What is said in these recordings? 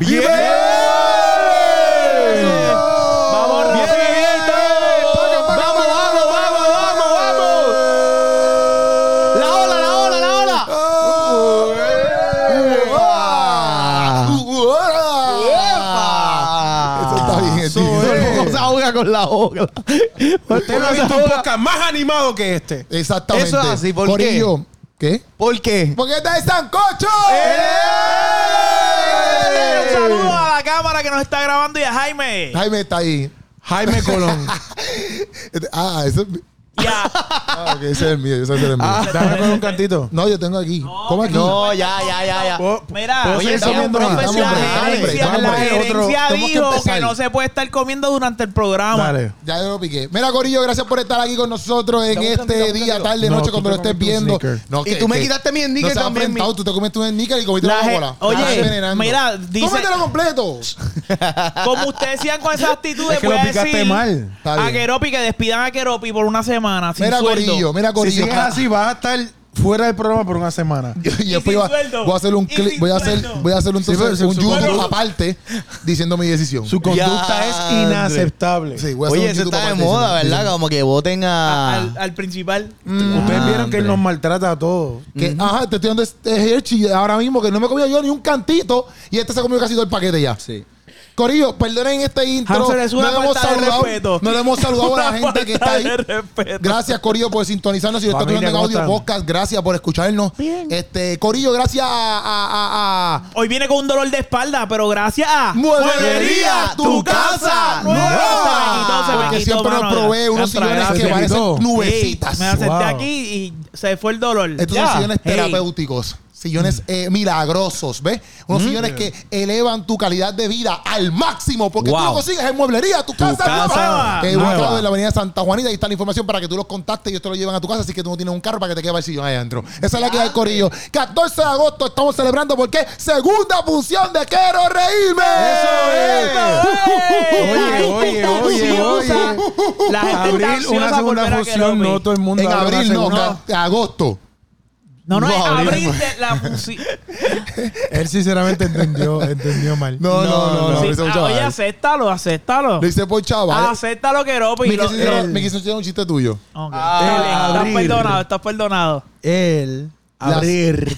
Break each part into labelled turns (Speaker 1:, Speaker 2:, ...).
Speaker 1: ¡Bien!
Speaker 2: ¡Vamos, rapidito!
Speaker 3: ¡Vamos, vamos, vamos, vamos, vamos! ¡La ola, la ola, la ola!
Speaker 1: Eso está bien, tío.
Speaker 3: el mundo se ahoga con la ola.
Speaker 1: Usted no ha visto un podcast más animado que este.
Speaker 3: Exactamente.
Speaker 4: Eso es así, ¿por qué?
Speaker 1: Corillo, ¿Qué?
Speaker 4: ¿Por qué?
Speaker 1: Porque está de sancocho.
Speaker 2: Un saludo a la cámara que nos está grabando y a Jaime.
Speaker 1: Jaime está ahí.
Speaker 5: Jaime Colón.
Speaker 1: Ah, eso es mi-
Speaker 2: Y a,
Speaker 1: ah, ok, ese es el mío, ese es el mío.
Speaker 5: Dame con un cantito.
Speaker 1: No, yo tengo aquí. ¿Cómo aquí?
Speaker 3: No, ya, ya, ya, ya.
Speaker 5: ¿Puedo-
Speaker 2: mira,
Speaker 5: puedo
Speaker 3: Oye,
Speaker 5: seguir
Speaker 3: estamos
Speaker 5: comiendo más?
Speaker 3: profesionales.
Speaker 1: Dame
Speaker 2: la gerencia
Speaker 1: tenemos que
Speaker 2: dijo
Speaker 1: empezar.
Speaker 2: que no se puede estar comiendo durante el programa.
Speaker 5: Dale.
Speaker 1: Ya yo lo piqué. Mira, Corillo, gracias por estar aquí con nosotros en
Speaker 5: Dame un
Speaker 1: este
Speaker 5: un
Speaker 1: día,
Speaker 5: cantito.
Speaker 1: tarde,
Speaker 5: No,
Speaker 1: noche,
Speaker 5: tú
Speaker 1: cuando
Speaker 5: te
Speaker 1: lo estés
Speaker 5: comiste un
Speaker 1: viendo.
Speaker 5: sneaker.
Speaker 1: No,
Speaker 3: Y tú me quitaste mi sneaker
Speaker 1: no
Speaker 3: también,
Speaker 1: Tú te comiste un sneaker y comiste
Speaker 2: La ge-
Speaker 1: bola.
Speaker 2: Oye,
Speaker 1: Estás envenenando.
Speaker 2: mira, dice-
Speaker 1: Cómetelo completo.
Speaker 2: Como ustedes decían con esa actitud,
Speaker 5: Es que
Speaker 2: voy
Speaker 5: lo
Speaker 2: a
Speaker 5: picaste
Speaker 2: decir
Speaker 5: mal.
Speaker 1: Está
Speaker 2: a. Keropi que despidan a Keropi por una semana sin
Speaker 1: Mira,
Speaker 2: sueldo.
Speaker 1: Corillo, mira,
Speaker 5: Si
Speaker 1: Corillo.
Speaker 5: sigues así, vas a estar fuera del programa por una semana.
Speaker 1: Y, después
Speaker 2: sin
Speaker 1: iba-
Speaker 2: sueldo.
Speaker 1: voy a hacer un clip, voy a hacer,
Speaker 2: sueldo.
Speaker 1: voy a hacer un,
Speaker 5: Sí, pero su-
Speaker 1: un
Speaker 5: su
Speaker 1: YouTube aparte diciendo mi decisión.
Speaker 5: Su conducta es inaceptable.
Speaker 1: Sí, voy a hacer
Speaker 3: Oye,
Speaker 1: un
Speaker 3: eso está de moda, ¿verdad? Como que voten
Speaker 2: A-
Speaker 3: a...
Speaker 2: al, al principal.
Speaker 5: Ustedes vieron que él nos maltrata a todos.
Speaker 1: Que, ajá, te estoy dando este Hershey ahora mismo que no me comía yo ni un cantito y este se comió casi todo el paquete ya.
Speaker 3: Sí.
Speaker 1: Corillo, perdonen este intro.
Speaker 2: Hansel, es una
Speaker 1: no le hemos
Speaker 2: falta de
Speaker 1: saludado,
Speaker 2: respeto.
Speaker 1: no le hemos saludado a la
Speaker 2: Una
Speaker 1: gente que está
Speaker 2: falta
Speaker 1: ahí.
Speaker 2: de respeto.
Speaker 1: Gracias, Corillo, por sintonizarnos. Si
Speaker 5: Familia,
Speaker 1: escuchando en
Speaker 5: ¿cómo
Speaker 1: audio
Speaker 5: están?
Speaker 1: podcast, gracias por escucharnos. Este, Corillo, gracias a, a- a- a-
Speaker 2: Hoy viene con un dolor de espalda, pero gracias a
Speaker 1: Mueblería, tu casa
Speaker 2: nueva. Se me
Speaker 1: Porque
Speaker 2: quitó,
Speaker 1: siempre nos
Speaker 2: mano,
Speaker 1: provee
Speaker 2: ya.
Speaker 1: unos
Speaker 2: Entra,
Speaker 1: sillones que
Speaker 5: Se
Speaker 1: parecen
Speaker 5: quitó.
Speaker 1: nubecitas.
Speaker 2: Me senté
Speaker 5: Wow.
Speaker 2: aquí y se fue el dolor.
Speaker 1: Estos
Speaker 2: Ya.
Speaker 1: son sillones
Speaker 2: Ey.
Speaker 1: terapéuticos. Sillones eh, milagrosos, ¿ves? Unos sillones que elevan tu calidad de vida al máximo. Porque tú
Speaker 3: Wow.
Speaker 1: lo consigues en mueblería, tu casa,
Speaker 2: casa
Speaker 1: nueva. Eh,
Speaker 5: nueva.
Speaker 1: ubicado en la avenida Santa Juanita. Ahí está la información para que tú los contactes y ellos te lo llevan a tu casa. Así que tú no tienes un carro para que te quede el sillón ahí adentro. Esa es la que hay, Corillo. 14 de agosto estamos celebrando porque segunda función de Quiero Reírme.
Speaker 5: Oye, oye, oye, oye.
Speaker 2: La gente está
Speaker 5: Abril, una segunda función, no todo el mundo
Speaker 1: En
Speaker 5: una
Speaker 1: abril, no,
Speaker 5: segunda.
Speaker 1: ca- agosto.
Speaker 2: No, no,
Speaker 3: No,
Speaker 2: es de la función.
Speaker 5: Él sinceramente entendió, entendió mal.
Speaker 1: No, no, no, no.
Speaker 2: Sí,
Speaker 1: lo hice por
Speaker 2: ah, oye, acéptalo, acéptalo.
Speaker 1: Lo hice por chaval.
Speaker 2: Acéptalo, Keropi.
Speaker 1: Me
Speaker 2: Lo-
Speaker 1: quiso hacer- me quiso hacer un chiste tuyo.
Speaker 2: Ok.
Speaker 3: Ah,
Speaker 2: estás
Speaker 5: abrir.
Speaker 2: perdonado, estás perdonado.
Speaker 5: Él
Speaker 1: Las-
Speaker 5: abrir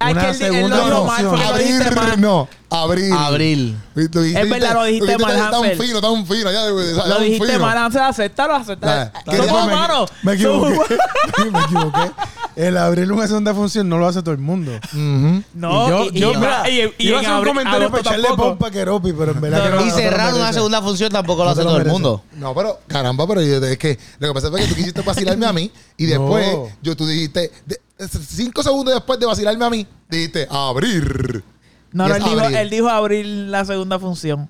Speaker 2: Ah, es
Speaker 5: una
Speaker 2: que él, él
Speaker 5: segunda
Speaker 2: lo dijo mal, porque lo dijiste
Speaker 1: Abrir,
Speaker 2: mal.
Speaker 1: no. Abril.
Speaker 3: Abril.
Speaker 1: Lo dijiste-
Speaker 2: Es verdad, lo dijiste mal,
Speaker 1: Tan
Speaker 2: Hansel.
Speaker 1: fino, tan fino. Ya, ya,
Speaker 2: Lo
Speaker 1: tan
Speaker 2: dijiste
Speaker 1: fino.
Speaker 2: mal, Hansel, acéptalo, acéptalo.
Speaker 1: Ah,
Speaker 2: Somos
Speaker 1: quería-
Speaker 2: humanos.
Speaker 5: Me
Speaker 2: Somos
Speaker 5: equivoqué.
Speaker 2: humanos.
Speaker 5: me equivoqué. El abrir una segunda función no lo hace todo el mundo.
Speaker 1: Ujú.
Speaker 2: No,
Speaker 5: y yo,
Speaker 2: y,
Speaker 5: yo,
Speaker 2: y-
Speaker 5: mira,
Speaker 2: y- y
Speaker 5: iba a
Speaker 2: en
Speaker 5: hacer un comentario para echarle pompa a Keropi, pero en verdad
Speaker 2: No,
Speaker 5: que
Speaker 2: no.
Speaker 5: no,
Speaker 3: Y cerrar una segunda función tampoco lo
Speaker 5: No
Speaker 3: hace todo el mundo.
Speaker 1: No, pero caramba, pero yo, es que lo que pasa fue que tú quisiste vacilarme a mí y después
Speaker 5: No.
Speaker 1: yo tú dijiste, de- cinco segundos después de vacilarme a mí, dijiste abrir.
Speaker 2: No, no,
Speaker 1: es
Speaker 2: él dijo, él dijo abrir la segunda función.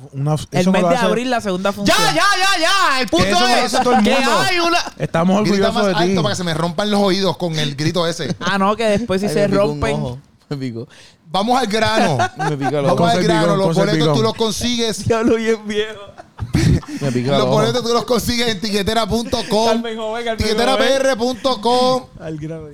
Speaker 5: Fu- una-
Speaker 2: El mes de abril la segunda función.
Speaker 3: Ya, ya, ya, ya. El punto
Speaker 5: eso me lo
Speaker 3: es
Speaker 5: hace todo el
Speaker 3: que hay una...
Speaker 5: Estamos
Speaker 1: Grita
Speaker 5: orgullosos
Speaker 1: más
Speaker 5: de ti.
Speaker 1: alto para que se me rompan los oídos con el grito ese.
Speaker 2: Ah, no, que después si se rompen.
Speaker 3: Ojo. Me picó.
Speaker 1: Vamos al grano.
Speaker 3: Me picó el
Speaker 1: Vamos al grano. Los boletos tú los consigues.
Speaker 2: Diablo bien viejo.
Speaker 3: Me picó el
Speaker 1: Los boletos tú los consigues en tiquetera.com. Tiqueterapr.com.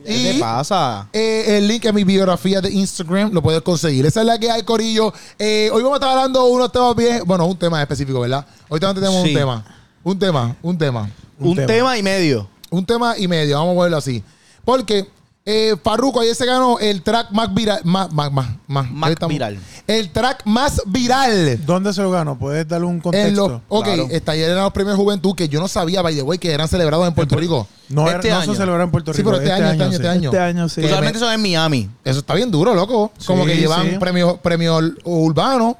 Speaker 3: ¿Qué te pasa?
Speaker 1: eh, el link a mi biografía de Instagram lo puedes conseguir. Esa es la que hay, Corillo. Eh, hoy vamos a estar hablando de unos temas bien. Bueno, un tema específico, ¿verdad? Hoy también tenemos
Speaker 3: Sí.
Speaker 1: un tema. Un tema, un tema.
Speaker 3: Un,
Speaker 5: tema.
Speaker 3: tema. y medio.
Speaker 1: Un tema y medio, vamos a ponerlo así. Porque eh, Farruko ayer se ganó el track más viral. Más, más, más, más.
Speaker 3: Más
Speaker 1: Ahí estamos.
Speaker 3: viral.
Speaker 1: El track más viral.
Speaker 5: ¿Dónde se lo ganó? ¿Puedes darle un contexto?
Speaker 1: En los, ok,
Speaker 3: Claro.
Speaker 1: está ayer eran los premios de juventud que yo no sabía, by the way, que eran celebrados en Puerto Rico.
Speaker 5: No, era-
Speaker 3: Este
Speaker 5: no
Speaker 3: año.
Speaker 5: se celebra en Puerto
Speaker 1: Sí,
Speaker 5: Rico.
Speaker 1: pero este año, este año, este
Speaker 5: sí.
Speaker 1: año.
Speaker 2: Este año sí.
Speaker 3: Usualmente
Speaker 1: me-
Speaker 3: son en Miami.
Speaker 1: Eso está bien duro, loco. Como
Speaker 5: Sí,
Speaker 1: que llevan
Speaker 5: sí.
Speaker 1: premios premios urbanos,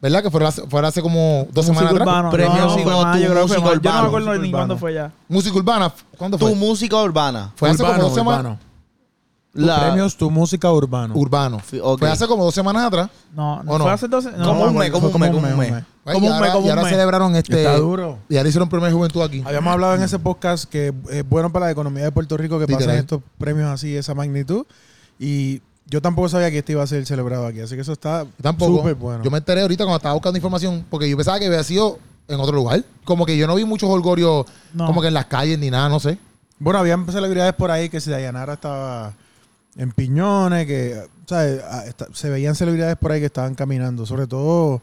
Speaker 1: ¿verdad? Que fueron hace, fueron hace como dos semanas atrás.
Speaker 2: urbana.
Speaker 3: Premio
Speaker 2: No, fue más,
Speaker 3: tu
Speaker 2: yo creo que fue
Speaker 3: música
Speaker 2: más. Yo no me
Speaker 3: urbana.
Speaker 2: acuerdo ni
Speaker 5: Música
Speaker 2: cuándo fue ya.
Speaker 1: Música urbana. ¿Cuándo
Speaker 3: Tu
Speaker 1: fue?
Speaker 3: música urbana.
Speaker 1: Fue hace como
Speaker 5: Urbano,
Speaker 1: dos semanas.
Speaker 5: urbano.
Speaker 3: La-
Speaker 5: Premios Tu Música Urbano.
Speaker 1: Urbano.
Speaker 3: Ok.
Speaker 1: Fue hace como dos semanas atrás.
Speaker 2: No, no
Speaker 1: ¿O no?
Speaker 2: fue hace 12. No,
Speaker 3: Como un
Speaker 2: no,
Speaker 3: mes, como un mes,
Speaker 5: como un mes.
Speaker 1: Pues,
Speaker 2: Como
Speaker 1: y
Speaker 2: un
Speaker 1: ahora,
Speaker 2: mes, como
Speaker 1: y ahora celebraron este.
Speaker 5: Está duro.
Speaker 1: Y ahora hicieron premio de juventud aquí.
Speaker 5: Habíamos hablado en ese podcast que es bueno para la economía de Puerto Rico que
Speaker 1: Literal.
Speaker 5: pasen estos premios así, esa magnitud. Y yo tampoco sabía que este iba a ser celebrado aquí. Así que eso está súper bueno.
Speaker 1: Yo me enteré ahorita cuando estaba buscando información porque yo pensaba que había sido en otro lugar. Como que yo no vi muchos holgorios
Speaker 2: No.
Speaker 1: como que en las calles ni nada, no sé.
Speaker 5: Bueno, habían celebridades por ahí que si Dayanara estaba en piñones, que ¿sabes? Ah, se veían celebridades por ahí que estaban caminando, sobre todo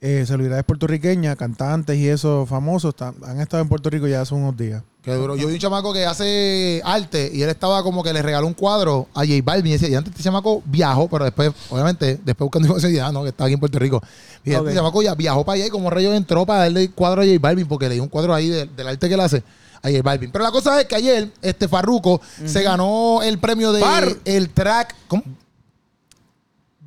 Speaker 5: eh, celebridades puertorriqueñas, cantantes y esos famosos, están- han estado en Puerto Rico ya hace unos días.
Speaker 1: Qué duro. Yo vi un chamaco que hace arte y él estaba como que le regaló un cuadro a J Balvin y decía, y antes este chamaco viajó, pero después, obviamente, después buscando información, "Ah, no, que está aquí en Puerto Rico. Y
Speaker 2: Ok.
Speaker 1: este chamaco ya viajó para allá y como rayo entró para darle el cuadro a J Balvin porque le dio un cuadro ahí de- del arte que él hace a J Balvin. Pero la cosa es que ayer, este Farruko se ganó el premio de
Speaker 3: Far-
Speaker 1: el track. ¿Cómo?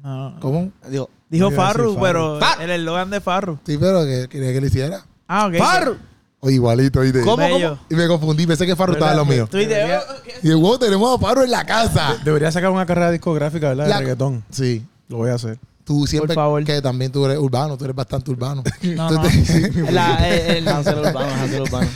Speaker 2: No.
Speaker 1: ¿Cómo?
Speaker 3: Digo,
Speaker 2: Dijo Farru,
Speaker 5: Farru.
Speaker 2: pero
Speaker 3: Far-
Speaker 2: el eslogan de Farru.
Speaker 1: Sí, pero que quería que le hiciera.
Speaker 2: Ah, ok.
Speaker 3: ¡Far!
Speaker 1: O igualito, ¿oíste?
Speaker 3: ¿Cómo,
Speaker 2: Bello.
Speaker 1: Y me confundí, pensé que Farru estaba en lo mío.
Speaker 5: Debería-
Speaker 2: "Oh, ¿qué?".
Speaker 1: Y el wow, tenemos a Farru en la casa.
Speaker 5: Debería sacar una carrera discográfica, ¿verdad?
Speaker 1: La-
Speaker 5: De reggaetón.
Speaker 1: Sí.
Speaker 5: Lo voy a hacer.
Speaker 1: Tú siempre
Speaker 2: Por favor.
Speaker 1: que también tú eres urbano, tú eres bastante urbano.
Speaker 2: No,
Speaker 1: Tú
Speaker 2: no. La- el- el-
Speaker 3: Hansel Urbano, Hansel Urbano.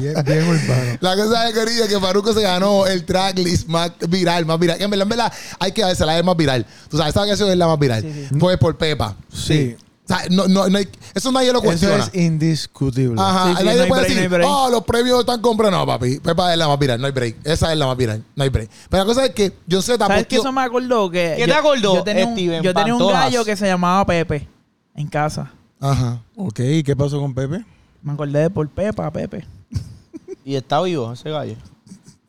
Speaker 5: Bien, bien urbano.
Speaker 1: La cosa es, querida, que Faruco se ganó el tracklist más viral, más viral. Que en verdad, en verdad, hay que darse la es más viral. Tú sabes, esa canción es la más viral.
Speaker 2: Sí,
Speaker 1: Pues por Pepa.
Speaker 5: Sí.
Speaker 1: Sea, no, no, no hay- eso nadie lo
Speaker 5: Eso
Speaker 1: cuestiona.
Speaker 5: es indiscutible.
Speaker 1: Ajá,
Speaker 2: Sí, sí,
Speaker 1: nadie
Speaker 2: no hay
Speaker 1: puede
Speaker 2: break,
Speaker 1: decir,
Speaker 2: no hay break.
Speaker 1: oh, los premios están comprados. No, papi, Pepa es la más viral, no hay break. Esa es la más viral, no hay break. Pero la cosa es que yo sé,
Speaker 2: ¿Sabes qué? Eso me acordó que...
Speaker 3: ¿Qué
Speaker 2: yo-
Speaker 3: te acordó,
Speaker 2: Yo tenía un,
Speaker 3: Steven
Speaker 2: yo tenía un
Speaker 3: Pantojas?
Speaker 2: gallo que se llamaba Pepe en casa.
Speaker 1: Ajá.
Speaker 5: Ok, ¿y qué pasó con Pepe?
Speaker 2: Me acordé de por Pepa, Pepe.
Speaker 3: Y está vivo ese gallo.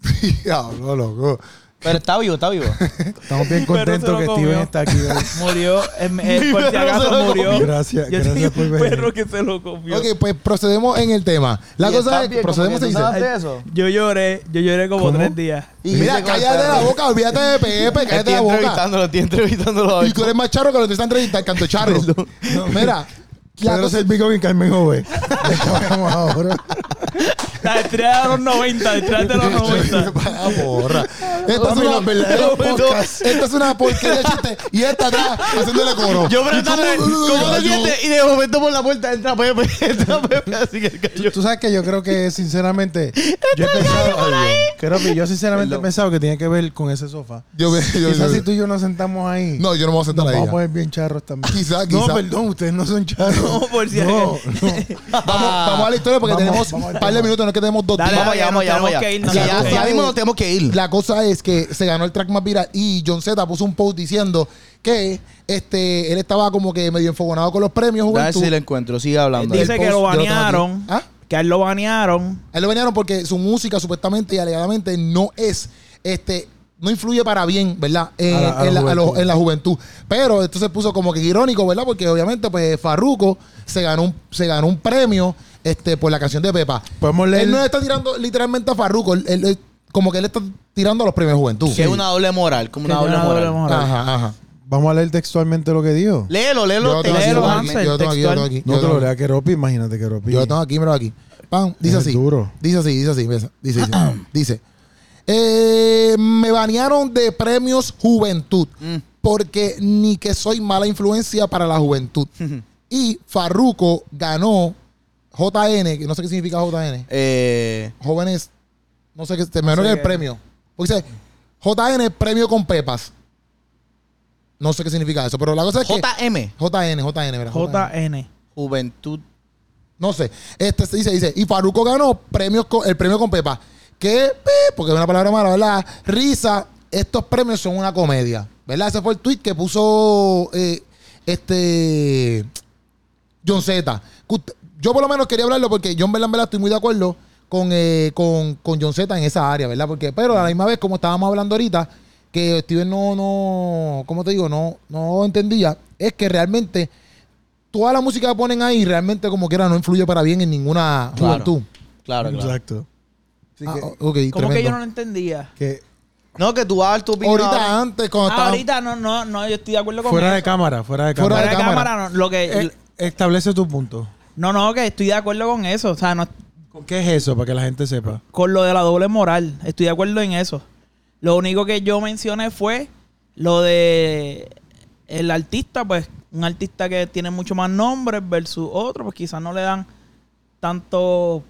Speaker 1: Diablo, loco.
Speaker 3: Pero está vivo, está vivo.
Speaker 5: Estamos bien contentos que. Steven está aquí hoy.
Speaker 2: Murió, em- eh, por si
Speaker 3: perro se
Speaker 2: acaso
Speaker 3: lo
Speaker 2: murió.
Speaker 5: comió. Gracias,
Speaker 2: Yo
Speaker 5: gracias
Speaker 2: tenía
Speaker 5: por
Speaker 2: un
Speaker 5: venir.
Speaker 2: perro que se lo comió.
Speaker 1: Ok, pues procedemos en el tema. La
Speaker 3: Y
Speaker 1: cosa
Speaker 3: está
Speaker 1: es,
Speaker 3: bien,
Speaker 1: procedemos
Speaker 3: como que tú sabes de eso.
Speaker 2: Yo lloré, yo lloré como
Speaker 5: ¿Cómo?
Speaker 2: tres días.
Speaker 3: Y
Speaker 1: Mira, cállate la boca, olvídate de Pepe, cállate
Speaker 3: Estoy
Speaker 1: la boca.
Speaker 3: entrevistándolo, estoy entrevistándolo.
Speaker 1: Y tú eres más charro que lo que te está entrevistando, canto charro. Mira, la
Speaker 5: Pedro
Speaker 1: cosa,
Speaker 5: Servico y Carmen Jove. De hablamos ahora.
Speaker 2: La estrella de los 90, la estrella de los 90.
Speaker 1: Para, porra. Esta es una,
Speaker 5: los verdaderos podcasts.
Speaker 1: esta es una porquería de chiste. Y esta atrás haciéndole coro.
Speaker 3: Yo
Speaker 1: ¿Y
Speaker 3: preguntándole,
Speaker 1: cómo-
Speaker 3: ¿cómo te sientes? Y de momento por la puerta entra Pepe. Entra Pepe, así que gallo.
Speaker 5: Tú sabes que yo creo que sinceramente yo he pensado creo que yo sinceramente he pensado que tiene que ver con ese sofá.
Speaker 1: Yo,
Speaker 5: Quizás si tú y yo nos sentamos ahí,
Speaker 1: No, yo no me voy a sentar ahí.
Speaker 5: vamos a poner bien charros también.
Speaker 1: Quizá,
Speaker 5: No,
Speaker 1: quizá.
Speaker 5: perdón, ustedes no son charros.
Speaker 2: No, por si
Speaker 5: no, no.
Speaker 1: Vamos, vamos a la historia porque
Speaker 5: Vamos,
Speaker 1: tenemos un par de minutos, no que tenemos dos
Speaker 2: Dale,
Speaker 1: días.
Speaker 3: Vamos allá, vamos allá, vamos allá.
Speaker 2: que
Speaker 3: Ya, ya, mismo nos tenemos que ir.
Speaker 1: La cosa es que se ganó el track más viral y John Z puso un post diciendo que este él estaba como que medio enfogonado con los premios
Speaker 3: A ver
Speaker 1: Juventud.
Speaker 3: si lo encuentro. Sigue hablando.
Speaker 2: Dice que lo banearon.
Speaker 1: ¿Ah?
Speaker 2: Que a él lo banearon.
Speaker 1: A él lo banearon porque su música supuestamente y alegadamente no es, este, no influye para bien, ¿verdad? En,
Speaker 5: A la- a la
Speaker 1: en la, a lo-
Speaker 5: juventud.
Speaker 1: en la juventud. Pero esto se puso como que irónico, ¿verdad? Porque obviamente, pues, Farruko se ganó un, se ganó un premio este, por la canción de Pepa.
Speaker 5: Podemos leer.
Speaker 1: Él no está tirando literalmente a Farruko, él- él- él- como que él está tirando a los premios juventud.
Speaker 3: Que es una doble moral, como una doble
Speaker 2: una
Speaker 3: moral.
Speaker 2: doble moral.
Speaker 1: Ajá, ajá.
Speaker 5: Vamos a leer textualmente lo que dijo.
Speaker 3: Léelo, léelo.
Speaker 2: léelo,
Speaker 1: yo lo tengo aquí,
Speaker 2: Hansel,
Speaker 1: yo lo tengo aquí, yo lo tengo aquí.
Speaker 5: No te
Speaker 1: lo
Speaker 5: lea que Ropi, imagínate que Ropi.
Speaker 1: Yo lo tengo aquí, míralo aquí. Pam, dice
Speaker 5: Es
Speaker 1: así.
Speaker 5: duro.
Speaker 1: Dice así, dice así. Dice, dice, dice. dice, eh, me banearon de premios Juventud
Speaker 3: Mm.
Speaker 1: porque ni que soy mala influencia para la juventud. y Farruko ganó JN, que no sé qué significa JN.
Speaker 3: Eh,
Speaker 1: Jóvenes, no sé qué, te me que el
Speaker 2: qué.
Speaker 1: premio. Porque dice JN, premio con pepas. No sé qué significa eso, pero la cosa es que...
Speaker 3: JM.
Speaker 1: JN, JN, ¿verdad?
Speaker 2: JN.
Speaker 3: Juventud.
Speaker 1: No sé. Este se dice, dice, y Faruco ganó premios con, el premio con Pepa. Que, porque es una palabra mala, ¿verdad? Risa, estos premios son una comedia. ¿Verdad? Ese fue el tweet que puso eh, este John Z. Yo por lo menos quería hablarlo porque yo en verdad, en verdad estoy muy de acuerdo con, eh, con, con John Z en esa área, ¿verdad? Porque, pero a la misma vez, como estábamos hablando ahorita, que Steven no, no, ¿cómo te digo? No, no entendía, es que realmente toda la música que ponen ahí realmente como quiera no influye para bien en ninguna
Speaker 3: Claro.
Speaker 1: juventud.
Speaker 3: Claro, claro.
Speaker 5: Exacto. Así
Speaker 1: Ah,
Speaker 5: que,
Speaker 1: ok,
Speaker 2: ¿Cómo que yo no lo entendía?
Speaker 5: que
Speaker 3: No, que tú vas a dar tu opinión.
Speaker 1: Ahorita
Speaker 3: ahora.
Speaker 1: antes, cuando
Speaker 2: Ah,
Speaker 1: estaba...
Speaker 2: ahorita no, no, no, yo estoy de acuerdo con
Speaker 5: fuera
Speaker 2: eso.
Speaker 5: de cámara, fuera de
Speaker 1: Fuera
Speaker 5: cámara.
Speaker 2: Fuera de
Speaker 1: cámara.
Speaker 2: cámara, no, lo que...
Speaker 5: Eh, establece tu punto.
Speaker 2: No, no, que estoy de acuerdo con eso. O sea, no,
Speaker 5: ¿Qué es eso? Para que la gente sepa.
Speaker 2: con lo de la doble moral. Estoy de acuerdo en eso. Lo único que yo mencioné fue lo de el artista, pues un artista que tiene mucho más nombres versus otro, pues quizás no le dan tanto,